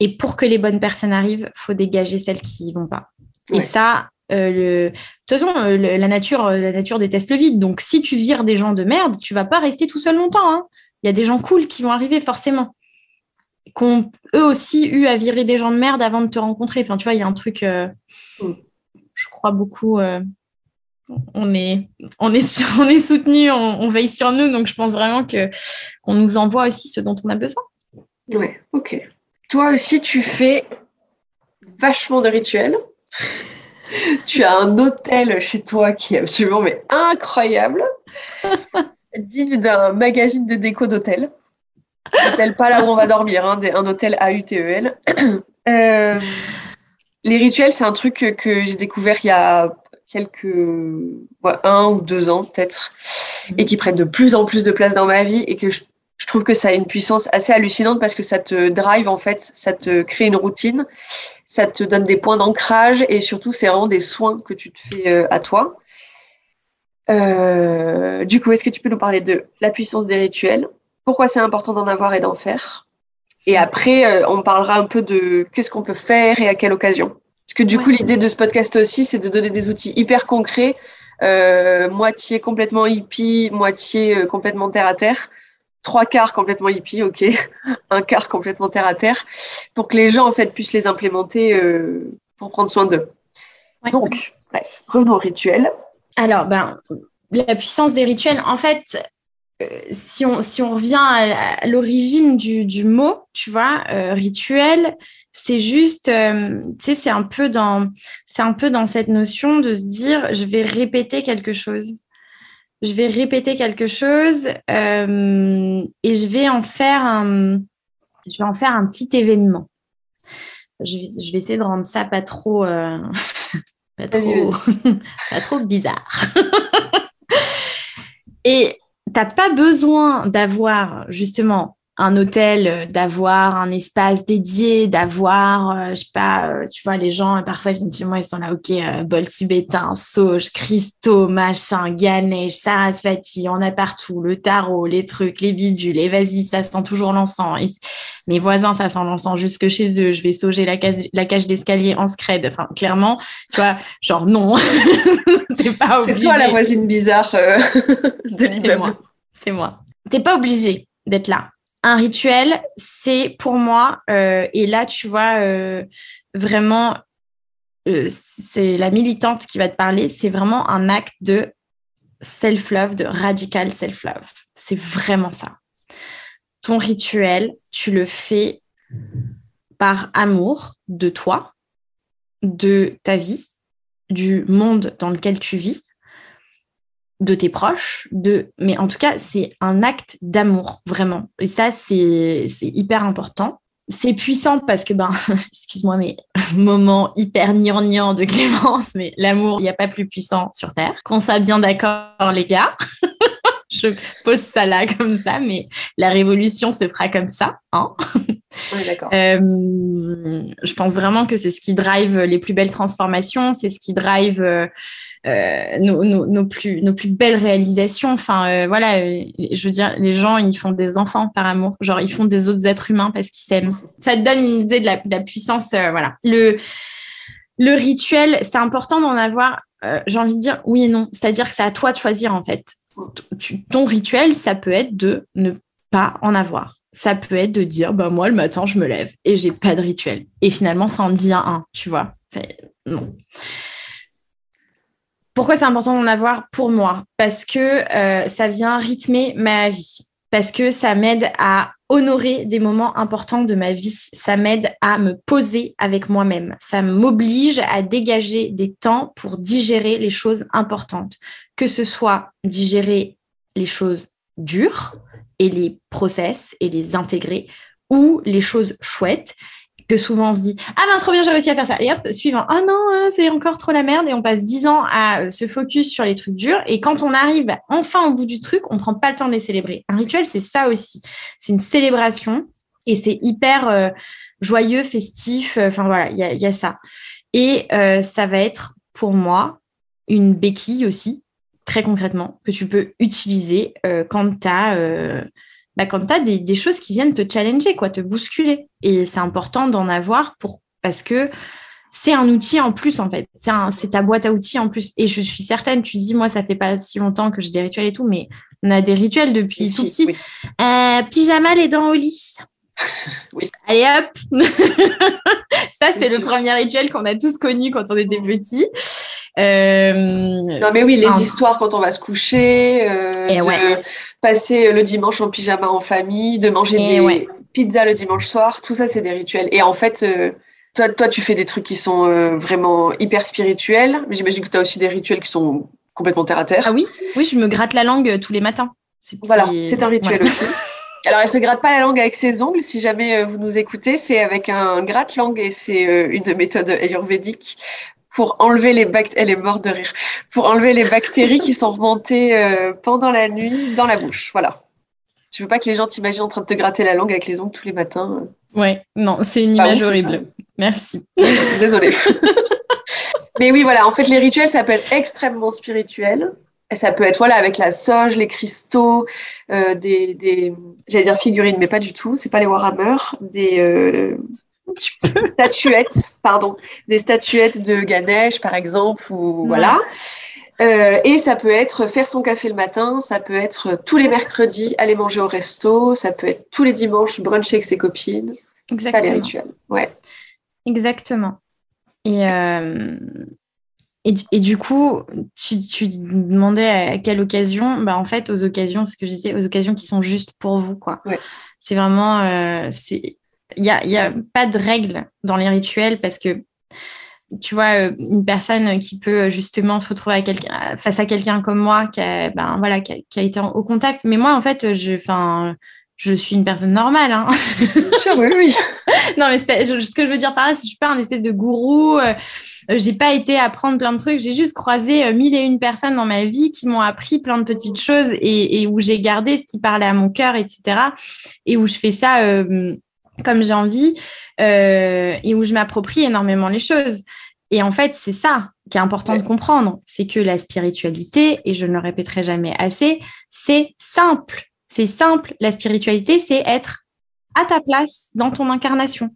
[SPEAKER 10] Et pour que les bonnes personnes arrivent, faut dégager celles qui vont pas.
[SPEAKER 3] Ouais.
[SPEAKER 10] Et ça, euh, le... de toute façon, euh, le- la, nature, la nature déteste le vide. Donc, si tu vires des gens de merde, tu vas pas rester tout seul longtemps. hein. Il y a des gens cool qui vont arriver forcément. Qui ont eux aussi eu à virer des gens de merde avant de te rencontrer. Enfin, tu vois, il y a un truc.
[SPEAKER 3] Mm.
[SPEAKER 10] Je crois beaucoup. On est, on est, sur- on est soutenu, on, on veille sur nous. Donc, je pense vraiment que qu'on nous envoie aussi ce dont on a besoin.
[SPEAKER 3] Ouais, ok. Toi aussi, tu fais vachement de rituels. tu as un hôtel chez toi qui est absolument mais incroyable, digne d'un magazine de déco d'hôtel. Hôtel pas là où on va dormir, hein, un hôtel AUTEL. Euh, les rituels, c'est un truc que j'ai découvert il y a quelques ouais, un ou deux ans peut-être, et qui prennent de plus en plus de place dans ma vie et que je je trouve que ça a une puissance assez hallucinante parce que ça te drive en fait, ça te crée une routine, ça te donne des points d'ancrage et surtout c'est vraiment des soins que tu te fais euh, à toi. Euh, du coup, est-ce que tu peux nous parler de la puissance des rituels, pourquoi c'est important d'en avoir et d'en faire, et après euh, on parlera un peu de qu'est-ce qu'on peut faire et à quelle occasion. Parce que du coup, l'idée de ce podcast aussi, c'est de donner des outils hyper concrets, euh, moitié complètement hippie, moitié euh, complètement terre à terre. Trois quarts complètement hippie, ok, un quart complètement terre à terre, pour que les gens en fait puissent les implémenter euh, pour prendre soin d'eux. Donc, bref, revenons au rituel.
[SPEAKER 10] Alors, ben, la puissance des rituels, en fait, si, on, si on revient à, à l'origine du, du mot, tu vois, euh, rituel, c'est juste, euh, tu sais, c'est un peu dans, c'est un peu dans cette notion de se dire, je vais répéter quelque chose. Je vais répéter quelque chose euh, et je vais en faire un, je vais en faire un petit événement. Je vais, je vais essayer de rendre ça pas trop, euh, pas trop, pas trop bizarre. et t'as pas besoin d'avoir justement un hôtel, euh, d'avoir un espace dédié, d'avoir, euh, je sais pas, euh, tu vois, les gens, parfois, effectivement, ils sont là, ok, bol tibétain, sauge, cristaux, machin, Ganesh, Sarasvati, on a partout, le tarot, les trucs, les bidules, et vas-y, ça sent toujours l'encens. Mes voisins, ça sent l'encens jusque chez eux, je vais sauger la cage, la cage d'escalier en scred. Enfin, clairement, tu vois, genre, non, t'es pas obligé.
[SPEAKER 3] C'est toi la voisine bizarre euh, de
[SPEAKER 10] C'est
[SPEAKER 3] l'immeuble.
[SPEAKER 10] moi. C'est moi. T'es pas obligé d'être là. Un rituel, c'est pour moi, euh, et là, tu vois, euh, vraiment, euh, c'est la militante qui va te parler, c'est vraiment un acte de self-love, de radical self-love. C'est vraiment ça. Ton rituel, tu le fais par amour de toi, de ta vie, du monde dans lequel tu vis, de tes proches, de mais en tout cas, c'est un acte d'amour vraiment. Et ça c'est c'est hyper important. C'est puissant parce que ben excuse-moi mais moment hyper gnangnan de Clémence mais l'amour, il n'y a pas plus puissant sur terre. Qu'on soit bien d'accord les gars. Je pose ça là comme ça mais la révolution se fera comme ça, hein.
[SPEAKER 3] Est d'accord.
[SPEAKER 10] Euh, je pense vraiment que c'est ce qui drive les plus belles transformations, c'est ce qui drive euh, euh, nos, plus, nos plus belles réalisations. Enfin, euh, voilà, euh, je veux dire, les gens, ils font des enfants par amour. Genre, ils font des autres êtres humains parce qu'ils s'aiment. Ça te donne une idée de la, puissance. voilà. Le, le rituel, c'est important d'en avoir, j'ai envie de dire oui et non. C'est-à-dire que c'est à toi de choisir, en fait. Ton rituel, ça peut être de ne pas en avoir. Ça peut être de dire, bah, moi, le matin, je me lève et j'ai pas de rituel. Et finalement, ça en devient un, tu vois. Non. Pourquoi c'est important d'en avoir pour moi? Parce que euh, ça vient rythmer ma vie. Parce que ça m'aide à honorer des moments importants de ma vie. Ça m'aide à me poser avec moi-même. Ça m'oblige à dégager des temps pour digérer les choses importantes. Que ce soit digérer les choses dures et les process et les intégrer ou les choses chouettes souvent on se dit ah ben trop bien j'ai réussi à faire ça. Et hop suivant. Ah non hein, c'est encore trop la merde. Et on passe dix ans à euh, se focus sur les trucs durs. Et quand on arrive enfin au bout du truc on prend pas le temps de les célébrer. Un rituel c'est ça aussi. C'est une célébration. Et c'est hyper euh, joyeux festif. Euh, enfin voilà il y a, ça. Et ça va être pour moi une béquille aussi très concrètement que tu peux utiliser quand tu as bah, quand tu as des, des, choses qui viennent te challenger, quoi, te bousculer. Et c'est important d'en avoir pour, parce que c'est un outil en plus, en fait. C'est ta boîte à outils en plus. Et je suis certaine, tu dis, moi, ça fait pas si longtemps que j'ai des rituels et tout, mais on a des rituels depuis tout petit. Euh, pyjama, les dents au lit.
[SPEAKER 3] oui.
[SPEAKER 10] Allez hop Ça, c'est le premier rituel qu'on a tous connu quand on était petits.
[SPEAKER 3] Euh, non, mais oui, les histoires quand on va se coucher, euh, de passer le dimanche en pyjama en famille, de manger des pizzas le dimanche soir, tout ça, c'est des rituels. Et en fait, euh, toi, toi, tu fais des trucs qui sont vraiment hyper spirituels. J'imagine que tu as aussi des rituels qui sont complètement terre à terre.
[SPEAKER 10] Ah oui, oui, je me gratte la langue tous les matins.
[SPEAKER 3] Voilà, c'est un rituel aussi. Alors, elle se gratte pas la langue avec ses ongles. Si jamais vous nous écoutez, c'est avec un gratte-langue et c'est une méthode ayurvédique pour enlever les bactéries, elle est morte de rire, pour enlever les bactéries qui sont remontées euh, pendant la nuit dans la bouche. Voilà. Tu veux pas que les gens t'imaginent en train de te gratter la langue avec les ongles tous les matins
[SPEAKER 10] Ouais, non, c'est une image horrible. Merci.
[SPEAKER 3] Désolée. Mais oui, voilà, en fait, les rituels, ça peut être extrêmement spirituel. Et ça peut être voilà avec la soge, les cristaux, euh, des, des j'allais dire figurines, mais pas du tout. C'est pas les Warhammer, des euh, statuettes, pardon, des statuettes de Ganesh par exemple, ou voilà. Euh, et ça peut être faire son café le matin, ça peut être tous les mercredis aller manger au resto, ça peut être tous les dimanches bruncher avec ses copines. Exactement. Ça, les rituels. Ouais.
[SPEAKER 10] Exactement. Et, euh, et, et, du coup, tu, tu, demandais à quelle occasion? Bah, En fait, aux occasions, ce que je disais, aux occasions qui sont justes pour vous. quoi.
[SPEAKER 3] Ouais.
[SPEAKER 10] C'est vraiment. Euh, c'est il n'y a, y a pas de règle dans les rituels parce que tu vois, euh, une personne qui peut justement se retrouver à face à quelqu'un comme moi qui a, ben, voilà, qui a, été au contact. Mais moi, en fait, je, je suis une personne normale. Hein.
[SPEAKER 3] sûr, oui, oui.
[SPEAKER 10] non, mais ce que je veux dire par là, c'est que je suis pas un espèce de gourou. Euh, j'ai pas été apprendre plein de trucs. J'ai juste croisé euh, mille et une personnes dans ma vie qui m'ont appris plein de petites choses et, et, où j'ai gardé ce qui parlait à mon cœur, etc. Et où je fais ça comme j'ai envie euh, et où je m'approprie énormément les choses. Et en fait, c'est ça qui est important de comprendre, c'est que la spiritualité, et je ne le répéterai jamais assez, c'est simple. C'est simple. La spiritualité, c'est être à ta place dans ton incarnation.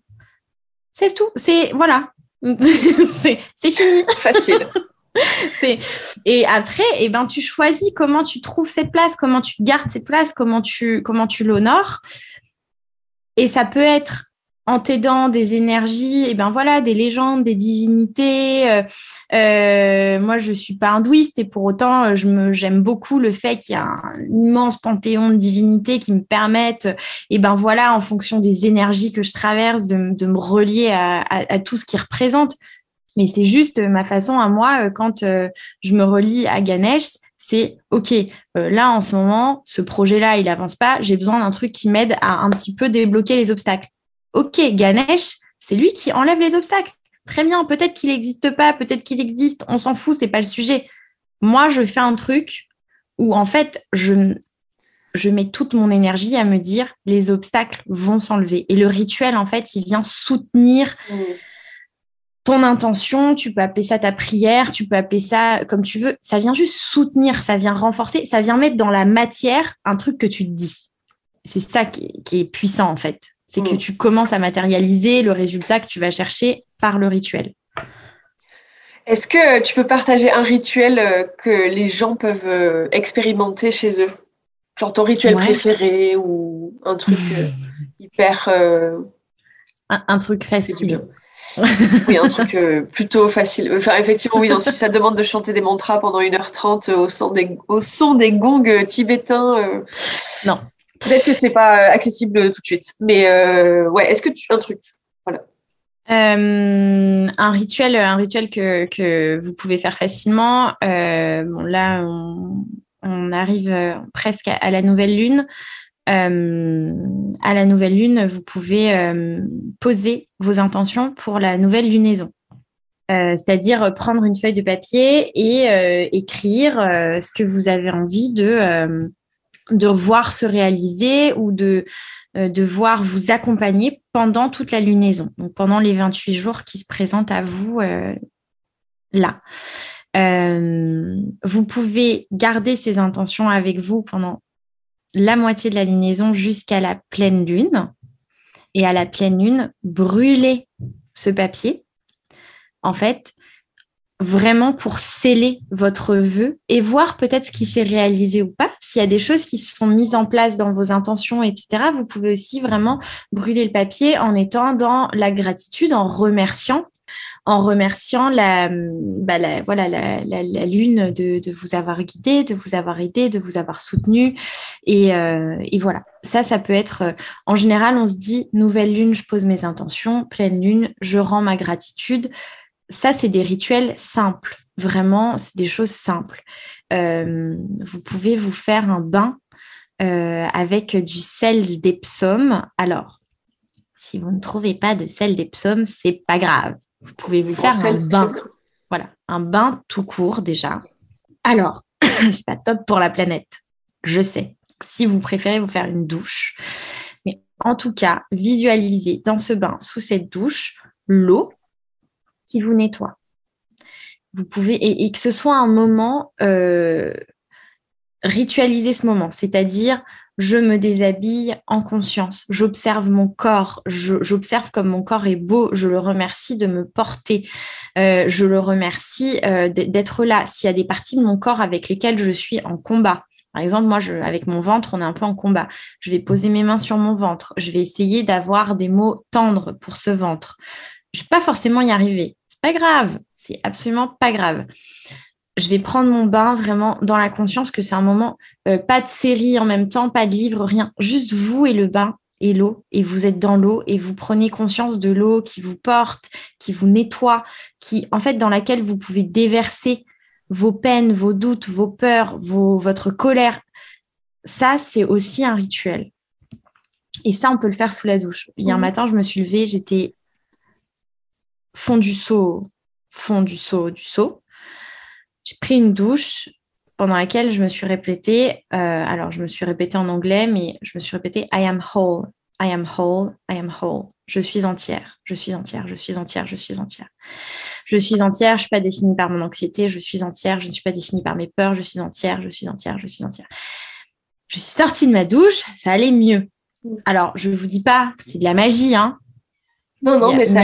[SPEAKER 10] C'est tout. C'est voilà. c'est fini.
[SPEAKER 3] Facile.
[SPEAKER 10] c'est et après et eh ben tu choisis comment tu trouves cette place comment tu gardes cette place comment tu comment tu l'honores et ça peut être en t'aidant des énergies, et ben voilà, des légendes, des divinités. Euh, euh, moi, je suis pas hindouiste et pour autant, je me j'aime beaucoup le fait qu'il y a un immense panthéon de divinités qui me permettent, et ben voilà, en fonction des énergies que je traverse, de, me relier à, à, tout ce qui représente. Mais c'est juste ma façon à moi quand euh, je me relie à Ganesh, c'est OK, euh, là en ce moment, ce projet-là, il avance pas, j'ai besoin d'un truc qui m'aide à un petit peu débloquer les obstacles. OK, Ganesh, c'est lui qui enlève les obstacles. Très bien, peut-être qu'il n'existe pas, peut-être qu'il existe, on s'en fout, c'est pas le sujet. Moi, je fais un truc où en fait, je, mets toute mon énergie à me dire les obstacles vont s'enlever. Et le rituel, en fait, il vient soutenir. Mmh ton intention, tu peux appeler ça ta prière, tu peux appeler ça comme tu veux. Ça vient juste soutenir, ça vient renforcer, ça vient mettre dans la matière un truc que tu te dis. C'est ça qui est, puissant en fait. C'est que mm. tu commences à matérialiser le résultat que tu vas chercher par le rituel.
[SPEAKER 3] Est-ce que tu peux partager un rituel euh, que les gens peuvent euh, expérimenter chez eux? Genre ton rituel préféré ou un truc euh, hyper...
[SPEAKER 10] Un, truc facile
[SPEAKER 3] oui, un truc euh, plutôt facile. Enfin, effectivement, oui, si ça demande de chanter des mantras pendant 1h30 euh, au, son des, au son des gongs euh, tibétains.
[SPEAKER 10] non.
[SPEAKER 3] Peut-être que c'est pas accessible tout de suite. Mais ouais, est-ce que tu. Un truc? Voilà.
[SPEAKER 10] un rituel, un rituel que, que, vous pouvez faire facilement. bon, là, on, on arrive presque à, la nouvelle lune. Euh, à la nouvelle lune, vous pouvez euh, poser vos intentions pour la nouvelle lunaison. Euh, c'est-à-dire prendre une feuille de papier et écrire ce que vous avez envie de, voir se réaliser ou de, de voir vous accompagner pendant toute la lunaison, donc pendant les 28 jours qui se présentent à vous là. vous pouvez garder ces intentions avec vous pendant la moitié de la lunaison jusqu'à la pleine lune. Et à la pleine lune, brûler ce papier. En fait, vraiment pour sceller votre vœu et voir peut-être ce qui s'est réalisé ou pas. S'il y a des choses qui se sont mises en place dans vos intentions, etc., vous pouvez aussi vraiment brûler le papier en étant dans la gratitude, en remerciant en remerciant la, bah, voilà, la, lune de, vous avoir guidé, de vous avoir aidé, de vous avoir soutenu. Et, euh, et, voilà, ça, ça peut être, euh, en général, on se dit, nouvelle lune, je pose mes intentions, pleine lune, je rends ma gratitude. Ça, c'est des rituels simples, vraiment, c'est des choses simples. Euh, vous pouvez vous faire un bain avec du sel d'Epsom. Alors, si vous ne trouvez pas de sel d'Epsom, c'est pas grave. Vous pouvez vous faire un bain. Voilà, un bain tout court déjà. Alors, c'est pas top pour la planète. Je sais. Si vous préférez vous faire une douche. Mais en tout cas, visualisez dans ce bain, sous cette douche, l'eau qui vous nettoie. Vous pouvez, et, que ce soit un moment, euh, ritualiser ce moment, c'est-à-dire je me déshabille en conscience, j'observe mon corps, j'observe comme mon corps est beau, je le remercie de me porter, euh, je le remercie euh, d'être là. S'il y a des parties de mon corps avec lesquelles je suis en combat, par exemple, moi, avec mon ventre, on est un peu en combat. Je vais poser mes mains sur mon ventre. Je vais essayer d'avoir des mots tendres pour ce ventre. Je ne vais pas forcément y arriver. C'est pas grave. C'est absolument pas grave je vais prendre mon bain vraiment dans la conscience que c'est un moment, euh, pas de série en même temps, pas de livre, rien. Juste vous et le bain et l'eau. Et vous êtes dans l'eau et vous prenez conscience de l'eau qui vous porte, qui vous nettoie, qui, en fait, dans laquelle vous pouvez déverser vos peines, vos doutes, vos peurs, vos, votre colère. Ça, c'est aussi un rituel. Et ça, on peut le faire sous la douche. Hier un mmh. matin, je me suis levée, j'étais fond du seau, fond du seau, du seau j'ai pris une douche pendant laquelle je me suis répétée, euh, alors je me suis répétée en anglais, mais je me suis répétée I am whole, I am whole, I am whole. Je suis entière, je suis entière, je suis entière, je suis entière. Je suis entière, je ne suis pas définie par mon anxiété, je suis entière, je ne suis pas définie par mes peurs, je suis entière, je suis entière, je suis entière. Je suis sortie de ma douche, ça allait mieux. Alors, je ne vous dis pas, c'est de la magie, hein.
[SPEAKER 3] Non, non, mais ça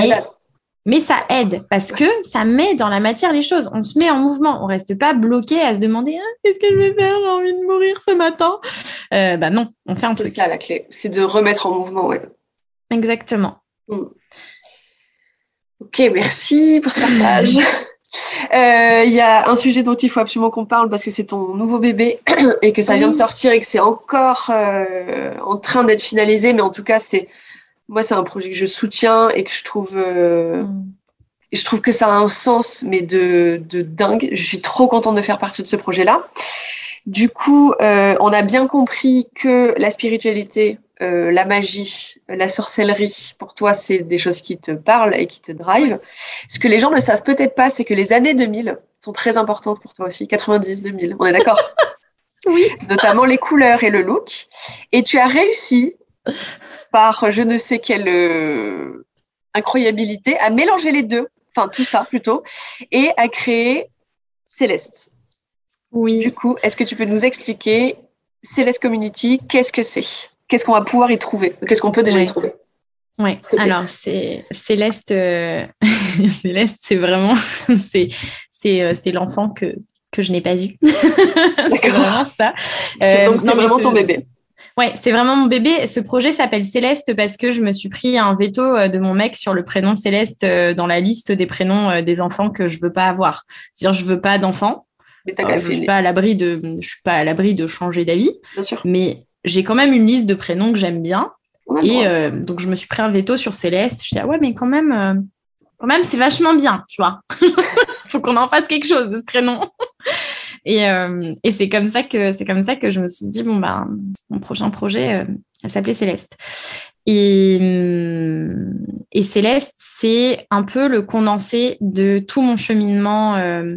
[SPEAKER 10] mais ça aide parce que ça met dans la matière les choses. On se met en mouvement. On reste pas bloqué à se demander ah, qu'est-ce que je vais faire? J'ai envie de mourir ce matin. Euh, bah non, on fait un truc.
[SPEAKER 3] C'est ça la clé. C'est de remettre en mouvement. Ouais.
[SPEAKER 10] Exactement.
[SPEAKER 3] Hmm. Ok, merci pour ce partage. Euh, il y a un sujet dont il faut absolument qu'on parle parce que c'est ton nouveau bébé et que ça vient de sortir et que c'est encore euh, en train d'être finalisé, mais en tout cas, c'est moi, c'est un projet que je soutiens et que je trouve, euh, mm. je trouve que ça a un sens, mais de, de, dingue. Je suis trop contente de faire partie de ce projet-là. Du coup, euh, on a bien compris que la spiritualité, euh, la magie, la sorcellerie, pour toi, c'est des choses qui te parlent et qui te drive. Ce que les gens ne savent peut-être pas, c'est que les années 2000 sont très importantes pour toi aussi. 90-2000, on est d'accord?
[SPEAKER 10] Oui.
[SPEAKER 3] Notamment les couleurs et le look. Et tu as réussi par je ne sais quelle euh, incroyabilité à mélanger les deux, enfin tout ça plutôt, et à créer Céleste.
[SPEAKER 10] Oui.
[SPEAKER 3] Du coup, est-ce que tu peux nous expliquer Céleste Community, qu'est-ce que c'est? Qu'est-ce qu'on va pouvoir y trouver? Qu'est-ce qu'on peut déjà y trouver?
[SPEAKER 10] Oui, alors c'est Céleste, euh, Céleste, c'est vraiment c'est euh, c'est l'enfant que que je n'ai pas eu. c'est vraiment ça.
[SPEAKER 3] c'est vraiment ton bébé.
[SPEAKER 10] Ouais, c'est vraiment mon bébé. Ce projet s'appelle Céleste parce que je me suis pris un veto euh, de mon mec sur le prénom Céleste euh, dans la liste des prénoms euh, des enfants que je veux pas avoir. C'est-à-dire, je veux pas d'enfants.
[SPEAKER 3] Mais je
[SPEAKER 10] suis pas à l'abri de, je suis pas à l'abri de changer d'avis.
[SPEAKER 3] Bien sûr.
[SPEAKER 10] Mais j'ai quand même une liste de prénoms que j'aime bien. Et donc, je me suis pris un veto sur Céleste. Je dis, ah ouais, mais quand même, quand même, c'est vachement bien, tu vois. Faut qu'on en fasse quelque chose de ce prénom. Et, euh, et c'est comme ça que c'est comme ça que je me suis dit bon ben mon prochain projet, euh, elle s'appelait Céleste. Et, hum, et Céleste, c'est un peu le condensé de tout mon cheminement euh,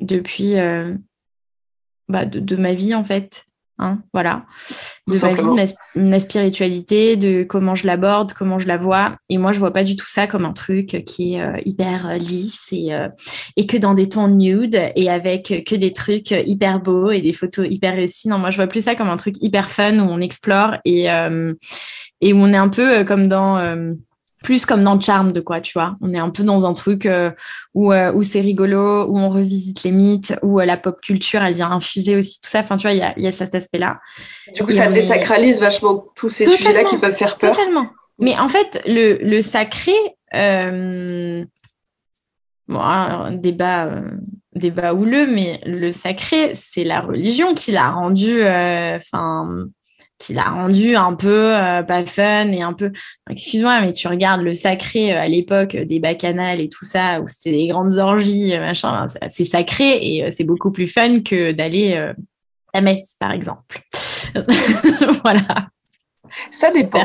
[SPEAKER 10] depuis euh, bah, de, ma vie en fait. Hein, voilà, de ma vie, ma, ma spiritualité, de comment je l'aborde, comment je la vois. Et moi, je vois pas du tout ça comme un truc qui est euh, hyper euh, lisse et, euh, et que dans des tons nude et avec que des trucs hyper beaux et des photos hyper réussies. Non, moi, je vois plus ça comme un truc hyper fun où on explore et, euh, et où on est un peu comme dans... plus comme dans Charmed, quoi, tu vois. On est un peu dans un truc euh, où, euh, où c'est rigolo, où on revisite les mythes, où euh, la pop culture, elle vient infuser aussi tout ça. Enfin, tu vois, il y a, y a cet aspect-là.
[SPEAKER 3] Du coup,
[SPEAKER 10] Et
[SPEAKER 3] ça
[SPEAKER 10] est-
[SPEAKER 3] désacralise vachement tous ces sujets-là qui peuvent faire peur.
[SPEAKER 10] Totalement. Mais en fait, le, le sacré, bon, un débat, débat houleux, mais le sacré, c'est la religion qui l'a rendu, enfin, qui l'a rendu un peu euh, pas fun et un peu. Excuse-moi, mais tu regardes le sacré euh, à l'époque euh, des bacchanales et tout ça, où c'était des grandes orgies, euh, machin, c'est- sacré et euh, c'est beaucoup plus fun que d'aller euh, à la messe, par exemple. voilà.
[SPEAKER 3] Ça dépend.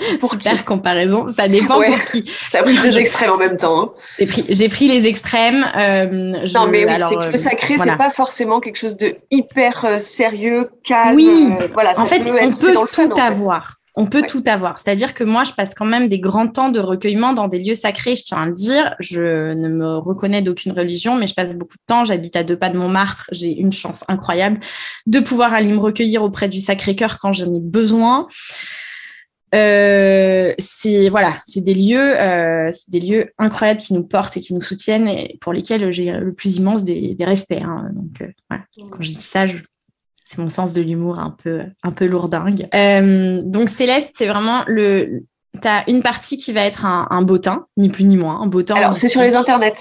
[SPEAKER 3] Pour
[SPEAKER 10] Super
[SPEAKER 3] qui
[SPEAKER 10] comparaison. Ça dépend
[SPEAKER 3] Ouais.
[SPEAKER 10] pour qui.
[SPEAKER 3] Ça a pris deux extrêmes en même temps. hein.
[SPEAKER 10] J'ai pris, j'ai pris les extrêmes. euh, je-
[SPEAKER 3] Non, mais oui,
[SPEAKER 10] alors,
[SPEAKER 3] c'est que
[SPEAKER 10] euh,
[SPEAKER 3] le sacré,
[SPEAKER 10] voilà.
[SPEAKER 3] c'est pas forcément quelque chose de hyper euh, sérieux, calme.
[SPEAKER 10] Oui.
[SPEAKER 3] euh, voilà,
[SPEAKER 10] En fait,
[SPEAKER 3] peut
[SPEAKER 10] on peut
[SPEAKER 3] fun,
[SPEAKER 10] tout
[SPEAKER 3] en fait.
[SPEAKER 10] avoir. On peut
[SPEAKER 3] Ouais.
[SPEAKER 10] tout avoir. C'est-à-dire que moi, je passe quand même des grands temps de recueillement dans des lieux sacrés. Je tiens à le dire. Je ne me reconnais d'aucune religion, mais je passe beaucoup de temps. J'habite à deux pas de Montmartre. J'ai une chance incroyable de pouvoir aller me recueillir auprès du Sacré-Cœur quand j'en ai besoin. Euh, c'est voilà, c'est des lieux, euh, c'est des lieux incroyables qui nous portent et qui nous soutiennent et pour lesquels j'ai le plus immense des, des respects. hein. Donc euh, voilà. quand je dis ça, je- c'est mon sens de l'humour un peu, un peu lourdingue. Donc Céleste, c'est vraiment le. T'as une partie qui va être un, un bottin, ni plus ni moins, un bottin.
[SPEAKER 3] Alors, c'est sur les internets.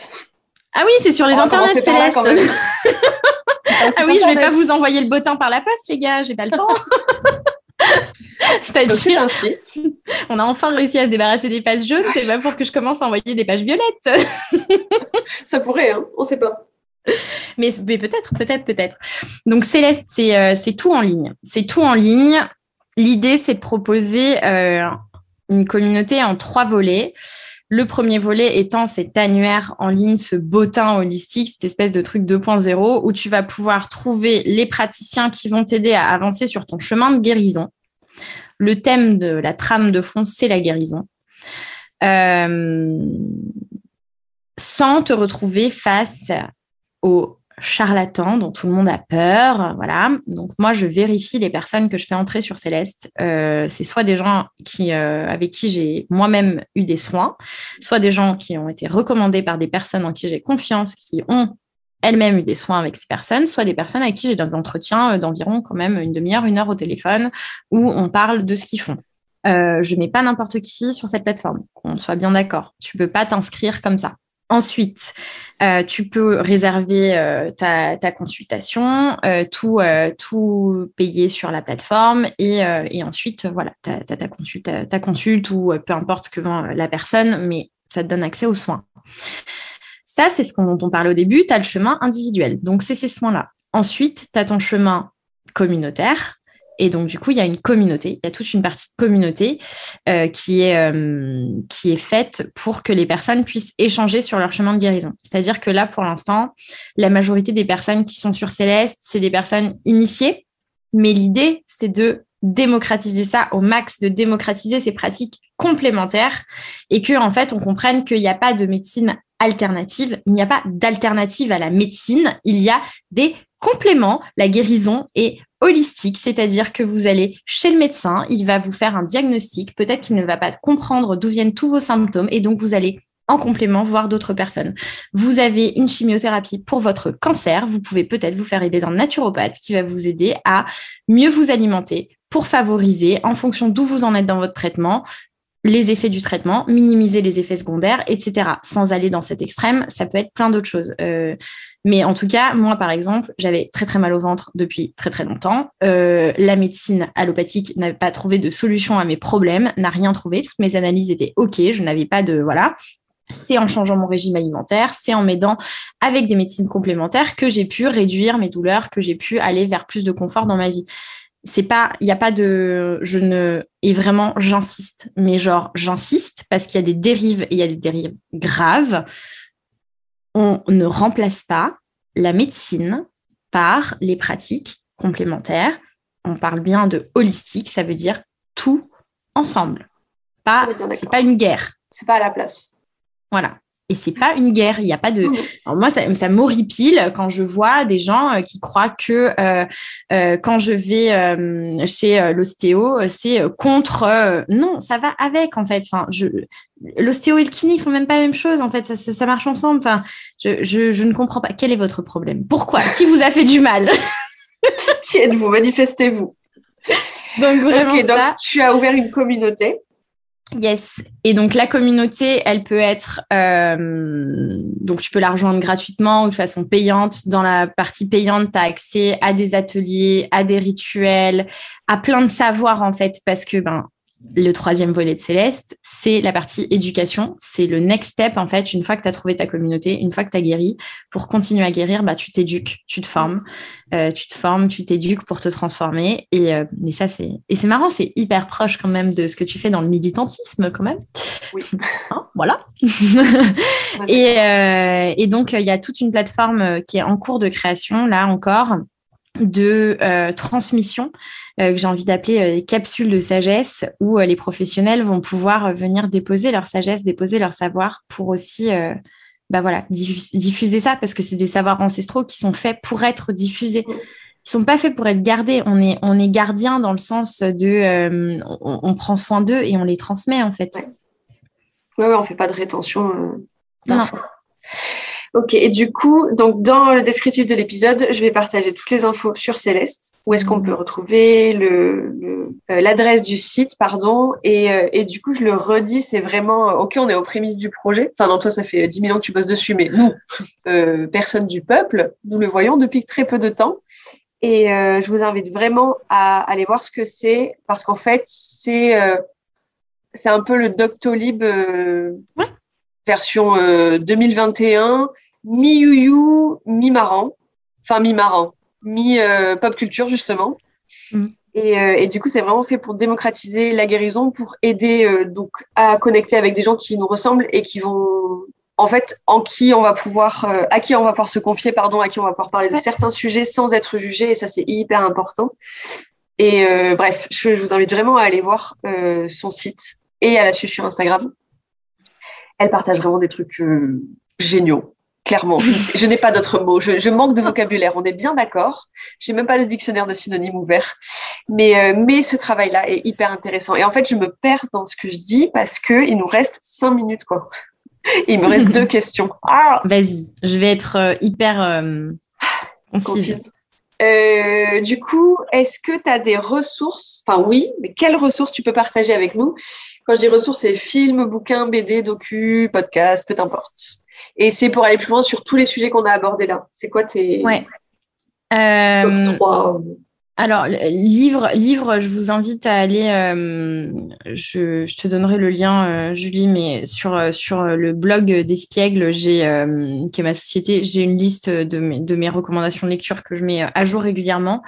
[SPEAKER 10] Ah oui, c'est sur les
[SPEAKER 3] va
[SPEAKER 10] internets,
[SPEAKER 3] là,
[SPEAKER 10] Céleste. ah oui, je vais pas vous envoyer le bottin par la poste, les gars, j'ai pas le temps. C'est-à-dire, on a enfin réussi à se débarrasser des pages jaunes, c'est pas pour que je commence à envoyer des pages violettes.
[SPEAKER 3] Ça pourrait, hein. on sait pas.
[SPEAKER 10] Mais, mais peut-être, peut-être, peut-être. Donc Céleste, c'est euh, c'est tout en ligne. C'est tout en ligne. L'idée, c'est de proposer euh, une communauté en trois volets. Le premier volet étant cet annuaire en ligne, ce bottin holistique, cette espèce de truc 2.0 où tu vas pouvoir trouver les praticiens qui vont t'aider à avancer sur ton chemin de guérison. Le thème de la trame de fond, c'est la guérison. Euh, sans te retrouver face aux charlatans dont tout le monde a peur. Voilà. Donc moi, je vérifie les personnes que je fais entrer sur Céleste. Euh, c'est soit des gens qui, euh, avec qui j'ai moi-même eu des soins, soit des gens qui ont été recommandés par des personnes en qui j'ai confiance, qui ont elles-mêmes eu des soins avec ces personnes, soit des personnes avec qui j'ai des entretiens euh, d'environ quand même une demi-heure, une heure au téléphone, où on parle de ce qu'ils font. Euh, je mets pas n'importe qui sur cette plateforme, qu'on soit bien d'accord. Tu peux pas t'inscrire comme ça. Ensuite, euh, tu peux réserver ta, ta consultation, tout, tout payer sur la plateforme et, ensuite, voilà, tu as, ta, consulte, ta consulte ou peu importe ce que vend la personne, mais ça te donne accès aux soins. Ça, c'est ce dont on parlait au début. Tu as le chemin individuel. Donc, c'est ces soins-là. Ensuite, tu as ton chemin communautaire. Et donc, du coup, il y a une communauté. Il y a toute une partie de communauté euh, qui, est, euh, qui est faite pour que les personnes puissent échanger sur leur chemin de guérison. C'est-à-dire que là, pour l'instant, la majorité des personnes qui sont sur Céleste, c'est des personnes initiées. Mais l'idée, c'est de démocratiser ça au max, de démocratiser ces pratiques complémentaires et que, en fait, on comprenne qu'il n'y a pas de médecine alternative, il n'y a pas d'alternative à la médecine, il y a des compléments. La guérison est holistique, c'est-à-dire que vous allez chez le médecin, il va vous faire un diagnostic, peut-être qu'il ne va pas comprendre d'où viennent tous vos symptômes et donc vous allez en complément voir d'autres personnes. Vous avez une chimiothérapie pour votre cancer, vous pouvez peut-être vous faire aider d'un naturopathe qui va vous aider à mieux vous alimenter pour favoriser, en fonction d'où vous en êtes dans votre traitement, les effets du traitement, minimiser les effets secondaires, etc. Sans aller dans cet extrême, ça peut être plein d'autres choses. Euh, mais en tout cas, moi, par exemple, j'avais très très mal au ventre depuis très très longtemps. Euh, la médecine allopathique n'avait pas trouvé de solution à mes problèmes, n'a rien trouvé. Toutes mes analyses étaient OK, je n'avais pas de... Voilà. c'est en changeant mon régime alimentaire, c'est en m'aidant avec des médecines complémentaires que j'ai pu réduire mes douleurs, que j'ai pu aller vers plus de confort dans ma vie. C'est pas, il n'y a pas de, je ne, et vraiment, j'insiste, mais genre, j'insiste parce qu'il y a des dérives et il y a des dérives graves. On ne remplace pas la médecine par les pratiques complémentaires. On parle bien de holistique, ça veut dire tout ensemble. Pas, c'est pas une guerre.
[SPEAKER 3] C'est pas à la place.
[SPEAKER 10] Voilà. Et c'est pas une guerre. Il n'y a pas de. Alors moi, ça, ça m'horripile quand je vois des gens euh, qui croient que euh, euh, quand je vais chez l'ostéo, c'est contre. Non, ça va avec en fait. Enfin, je l'ostéo et le kiné, font même pas la même chose. En fait, ça, ça, marche ensemble. Enfin, je, je, je, ne comprends pas. Quel est votre problème? Pourquoi? Qui vous a fait du mal?
[SPEAKER 3] Qui êtes-vous? Manifestez-vous.
[SPEAKER 10] Donc vraiment
[SPEAKER 3] Ok, donc tu as ouvert une communauté.
[SPEAKER 10] Yes. Et donc la communauté, elle peut être euh, donc tu peux la rejoindre gratuitement ou de façon payante. Dans la partie payante, tu as accès à des ateliers, à des rituels, à plein de savoirs en fait parce que ben le troisième volet de Céleste, c'est la partie éducation. C'est le next step, en fait, une fois que tu as trouvé ta communauté, une fois que tu as guéri. Pour continuer à guérir, bah, tu t'éduques, tu te formes. Euh, tu te formes, tu t'éduques pour te transformer. Et, euh, et ça, c'est et c'est marrant, c'est hyper proche quand même de ce que tu fais dans le militantisme, quand même.
[SPEAKER 3] Oui.
[SPEAKER 10] Hein, voilà. et, euh, et donc, il y a toute une plateforme qui est en cours de création, là encore, de euh, transmission euh, que j'ai envie d'appeler euh, capsules de sagesse où les professionnels vont pouvoir venir déposer leur sagesse, déposer leur savoir pour aussi bah voilà, diffuser ça parce que c'est des savoirs ancestraux qui sont faits pour être diffusés. Ils sont pas faits pour être gardés. On est, on est gardien dans le sens de on, on, prend soin d'eux et on les transmet en fait.
[SPEAKER 3] Ouais, ouais, on fait pas de rétention. non. Ok, et du coup, donc dans le descriptif de l'épisode, je vais partager toutes les infos sur Céleste. Où est-ce qu'on peut retrouver le, euh, l'adresse du site, pardon. Et, euh, et, du coup, je le redis, c'est vraiment, euh, ok, on est aux prémices du projet. Enfin, non, toi, ça fait 10 000 ans que tu bosses dessus, mais nous, euh, personne du peuple, nous le voyons depuis très peu de temps. Et je vous invite vraiment à, aller voir ce que c'est, parce qu'en fait, c'est c'est un peu le Doctolib
[SPEAKER 10] ouais
[SPEAKER 3] version 2021, mi-youyou, mi-marrant. Enfin, mi-marrant, mi-pop culture, justement.
[SPEAKER 10] Mm.
[SPEAKER 3] Et, euh, et, du coup, c'est vraiment fait pour démocratiser la guérison, pour aider euh, donc à connecter avec des gens qui nous ressemblent et qui vont, en fait, en qui on va pouvoir, euh, à qui on va pouvoir se confier, pardon, à qui on va pouvoir parler de certains sujets sans être jugé. Et ça, c'est hyper important. Et bref, je, je, vous invite vraiment à aller voir son site et à la suivre sur Instagram elle partage vraiment des trucs euh, géniaux. Clairement, je, n'ai pas d'autres mots. Je, manque de vocabulaire. On est bien d'accord. J'ai même pas de dictionnaire de synonymes ouvert. Mais, euh, mais ce travail-là est hyper intéressant. Et en fait, je me perds dans ce que je dis parce que il nous reste cinq minutes, quoi. il me reste deux questions. Ah
[SPEAKER 10] Vas-y, je vais être euh, hyper
[SPEAKER 3] concise. Euh, du coup, est-ce que tu as des ressources? Enfin oui, mais quelles ressources tu peux partager avec nous? Quand je dis ressources, c'est films, bouquins, BD, docu, podcast, peu importe. Et c'est pour aller plus loin sur tous les sujets qu'on a abordés là. C'est quoi tes
[SPEAKER 10] ouais.
[SPEAKER 3] Euh... top 3
[SPEAKER 10] alors, livre, livre, je vous invite à aller, euh, je, je, te donnerai le lien, euh, Julie, mais sur, euh, sur le blog d'Espiègle, j'ai, euh, qui est ma société, j'ai une liste de mes, de mes recommandations de lecture que je mets à jour régulièrement.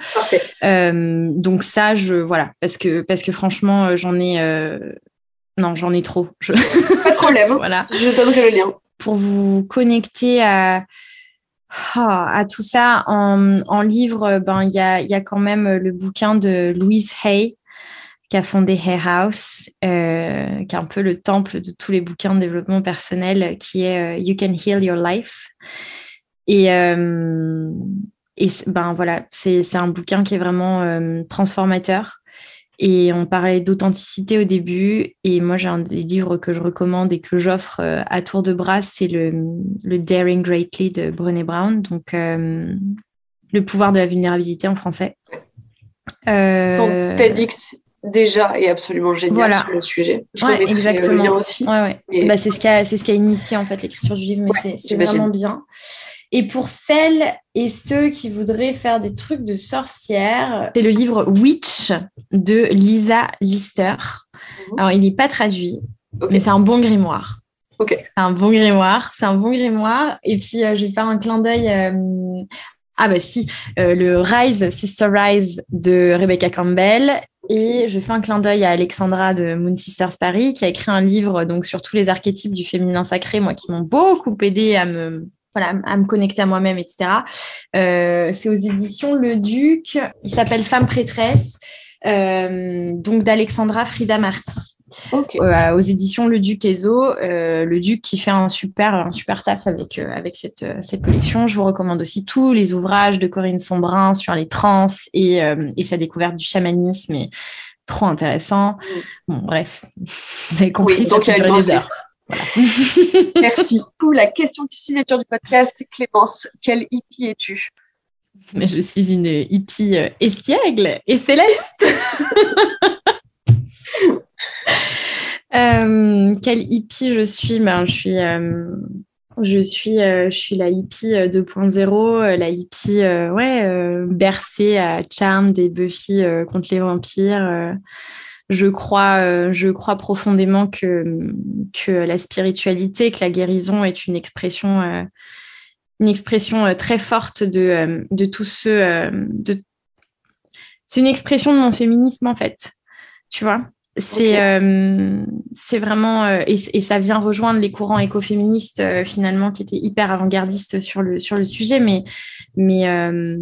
[SPEAKER 3] Euh,
[SPEAKER 10] donc ça, je, voilà, parce que, parce que franchement, j'en ai, non, j'en ai trop. Je...
[SPEAKER 3] Pas de problème.
[SPEAKER 10] voilà.
[SPEAKER 3] Je donnerai le lien.
[SPEAKER 10] Pour vous connecter à, ah, à tout ça, en, en livre, ben il y a, y a, quand même le bouquin de Louise Hay qui a fondé Hay House, euh, qui est un peu le temple de tous les bouquins de développement personnel, qui est euh, You Can Heal Your Life. Et, euh, et ben voilà, c'est un bouquin qui est vraiment transformateur. Et on parlait d'authenticité au début. Et moi, j'ai un des livres que je recommande et que j'offre euh, à tour de bras, c'est le, le, Daring Greatly de Brené Brown. Donc, euh, le pouvoir de la vulnérabilité en français.
[SPEAKER 3] Euh... Son TEDx déjà est absolument génial
[SPEAKER 10] voilà.
[SPEAKER 3] sur le sujet. Je
[SPEAKER 10] ouais, exactement.
[SPEAKER 3] Le lien aussi.
[SPEAKER 10] Ouais, ouais.
[SPEAKER 3] Et...
[SPEAKER 10] Bah, c'est ce qui a, ce a initié en fait l'écriture du livre, mais c'est vraiment bien. Et pour celles et ceux qui voudraient faire des trucs de sorcière, c'est le livre Witch de Lisa Lister. Alors, il n'est pas traduit, mais c'est un bon grimoire.
[SPEAKER 3] Ok.
[SPEAKER 10] C'est un bon grimoire, c'est un bon grimoire. Et puis, euh, je vais faire un clin d'œil. euh, Ah bah si, euh, le Rise, Sister Rise de Rebecca Campbell. Et je fais un clin d'œil à Alexandra de Moon Sisters Paris, qui a écrit un livre donc sur tous les archétypes du féminin sacré, moi, qui m'ont beaucoup aidé à me voilà, à me connecter à moi-même, etc. Euh, c'est aux éditions Le Duc. Il s'appelle Femme prêtresse, euh, donc d'Alexandra Frida Marty. Euh, aux éditions Le Duc Ezo, le Duc qui fait un super, un super taf avec, avec cette, cette collection. Je vous recommande aussi tous les ouvrages de Corinne Sombrin sur les trans et, et sa découverte du chamanisme. Et trop intéressant. Bon, bref, vous avez compris.
[SPEAKER 3] Oui, donc il y a une
[SPEAKER 10] durer
[SPEAKER 3] grosse Merci. La question signature du podcast, Clémence, quel hippie es-tu?
[SPEAKER 10] Mais je suis une hippie euh, espiègle et céleste. Euh, quelle hippie je suis? Ben, je suis, euh, je suis, euh, je suis la hippie euh, 2.0, euh, la hippie ouais, bercée à Charmed et Buffy contre les vampires. Je crois, euh, je crois profondément que, que la spiritualité, que la guérison est une expression, euh, une expression euh, très forte de, de ceux. euh, de... C'est une expression de mon féminisme en fait. Tu vois? C'est euh, c'est vraiment euh, et, et ça vient rejoindre les courants écoféministes euh, finalement qui étaient hyper avant-gardistes sur le sur le sujet mais mais euh,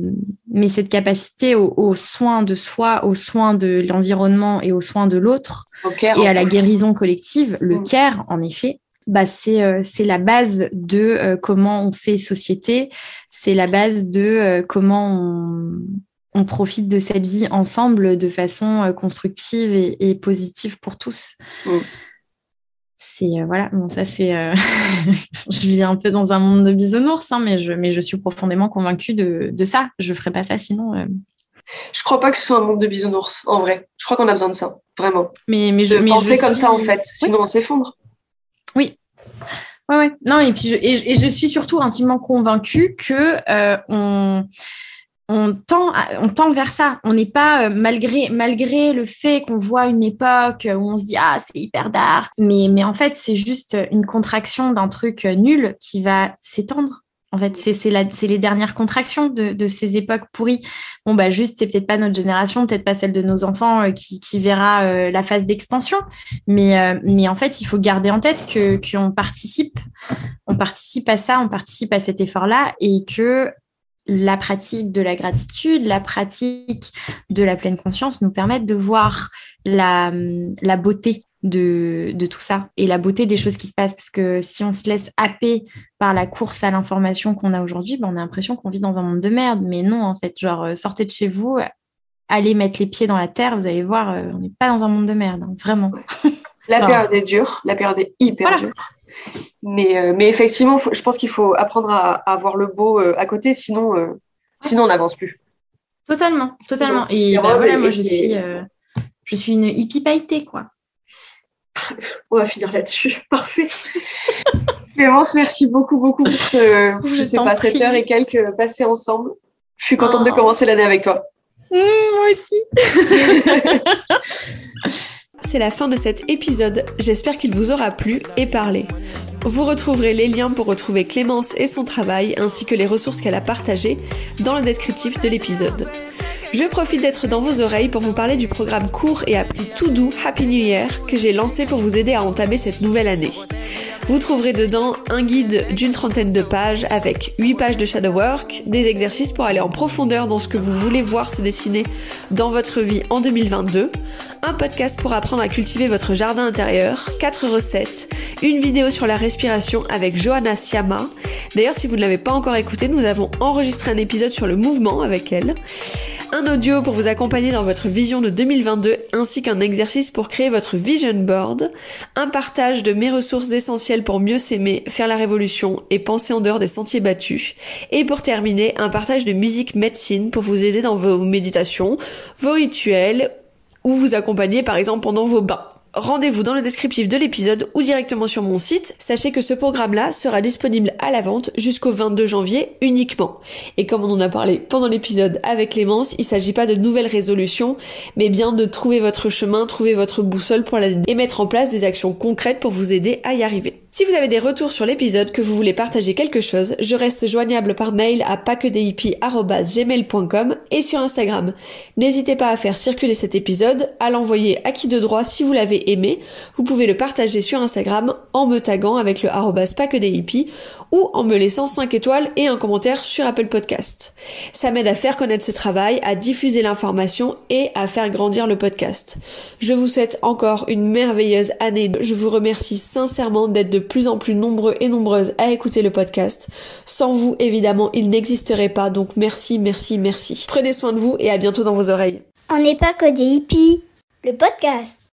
[SPEAKER 10] mais cette capacité au, au soin de soi au soin de l'environnement et au soin de l'autre
[SPEAKER 3] Au Caire,
[SPEAKER 10] et à la
[SPEAKER 3] fait.
[SPEAKER 10] guérison collective le
[SPEAKER 3] Mm.
[SPEAKER 10] care en effet bah c'est euh, c'est la base de euh, comment on fait société c'est la base de euh, comment on on profite de cette vie ensemble de façon euh, constructive et, et positive pour tous.
[SPEAKER 3] Mm.
[SPEAKER 10] C'est euh, voilà, bon ça c'est, euh, je vis un peu dans un monde de bisounours, hein, mais je mais je suis profondément convaincue de, de ça. Je ferais pas ça sinon. euh.
[SPEAKER 3] Je crois pas que ce soit un monde de bisounours, en vrai. Je crois qu'on a besoin de ça, vraiment.
[SPEAKER 10] Mais mais je
[SPEAKER 3] De
[SPEAKER 10] mais
[SPEAKER 3] penser
[SPEAKER 10] je
[SPEAKER 3] comme ça, en fait.
[SPEAKER 10] Oui.
[SPEAKER 3] Sinon, on s'effondre.
[SPEAKER 10] Oui. Ouais, ouais. Non, et puis je, et, je- et je suis surtout intimement convaincue que on, on, tend vers ça. On n'est pas, euh, malgré, le fait qu'on voit une époque où on se dit Ah, c'est hyper dark, mais, en fait, c'est juste une contraction d'un truc euh, nul qui va s'étendre. En fait, c'est les dernières contractions de, ces époques pourries. Bon, bah, juste, c'est peut-être pas notre génération, peut-être pas celle de nos enfants euh, qui, verra la phase d'expansion. Mais, mais en fait, il faut garder en tête que qu'on participe, on participe à ça, on participe à cet effort-là, et que la pratique de la gratitude, la pratique de la pleine conscience nous permettent de voir la, la beauté de, de tout ça et la beauté des choses qui se passent. Parce que si on se laisse happer par la course à l'information qu'on a aujourd'hui, ben, on a l'impression qu'on vit dans un monde de merde. Mais non, en fait, genre, euh, sortez de chez vous, allez mettre les pieds dans la terre, vous allez voir, euh, on n'est pas dans un monde de merde, hein, vraiment.
[SPEAKER 3] La période est dure, la période est hyper
[SPEAKER 10] Voilà.
[SPEAKER 3] dure. Mais, euh, mais effectivement, faut- je pense qu'il faut apprendre à, à voir le beau euh, à côté, sinon, euh, sinon on n'avance plus.
[SPEAKER 10] Totalement, totalement. Et bah, voilà,
[SPEAKER 3] et-
[SPEAKER 10] moi,
[SPEAKER 3] et
[SPEAKER 10] je suis, je suis une hippie pailletée, quoi.
[SPEAKER 3] On va finir là-dessus. Parfait. Clémence, merci beaucoup, beaucoup pour ce, je
[SPEAKER 10] Je
[SPEAKER 3] sais pas, cette
[SPEAKER 10] prie.
[SPEAKER 3] heure et quelques passées ensemble. Je suis contente de
[SPEAKER 10] Oh.
[SPEAKER 3] commencer l'année avec toi.
[SPEAKER 10] moi aussi.
[SPEAKER 8] C'est la fin de cet épisode, j'espère qu'il vous aura plu et parlé. Vous retrouverez les liens pour retrouver Clémence et son travail ainsi que les ressources qu'elle a partagées dans le descriptif de l'épisode. Je profite d'être dans vos oreilles pour vous parler du programme court et à tout doux Happy New Year que j'ai lancé pour vous aider à entamer cette nouvelle année. Vous trouverez dedans un guide d'une trentaine de pages avec 8 pages de shadow work, des exercices pour aller en profondeur dans ce que vous voulez voir se dessiner dans votre vie en 2022, un podcast pour apprendre à cultiver votre jardin intérieur, 4 recettes, une vidéo sur la respiration avec Johanna Siama. D'ailleurs, si vous ne l'avez pas encore écouté, nous avons enregistré un épisode sur le mouvement avec elle. Un audio pour vous accompagner dans votre vision de 2022 ainsi qu'un exercice pour créer votre vision board, un partage de mes ressources essentielles pour mieux s'aimer, faire la révolution et penser en dehors des sentiers battus. Et pour terminer, un partage de musique médecine pour vous aider dans vos méditations, vos rituels ou vous accompagner par exemple pendant vos bains. Rendez-vous dans le descriptif de l'épisode ou directement sur mon site. Sachez que ce programme-là sera disponible à la vente jusqu'au 22 janvier uniquement. Et comme on en a parlé pendant l'épisode avec Clémence, il s'agit pas de nouvelles résolutions, mais bien de trouver votre chemin, trouver votre boussole pour l'année et mettre en place des actions concrètes pour vous aider à y arriver. Si vous avez des retours sur l'épisode, que vous voulez partager quelque chose, je reste joignable par mail à gmail.com et sur Instagram. N'hésitez pas à faire circuler cet épisode, à l'envoyer à qui de droit si vous l'avez aimé. Vous pouvez le partager sur Instagram en me taguant avec le arrobas ou en me laissant 5 étoiles et un commentaire sur Apple Podcast. Ça m'aide à faire connaître ce travail, à diffuser l'information et à faire grandir le podcast. Je vous souhaite encore une merveilleuse année. Je vous remercie sincèrement d'être de plus en plus nombreux et nombreuses à écouter le podcast. Sans vous, évidemment, il n'existerait pas, donc merci, merci, merci. Prenez soin de vous et à bientôt dans vos oreilles.
[SPEAKER 9] On n'est pas que des hippies. Le podcast.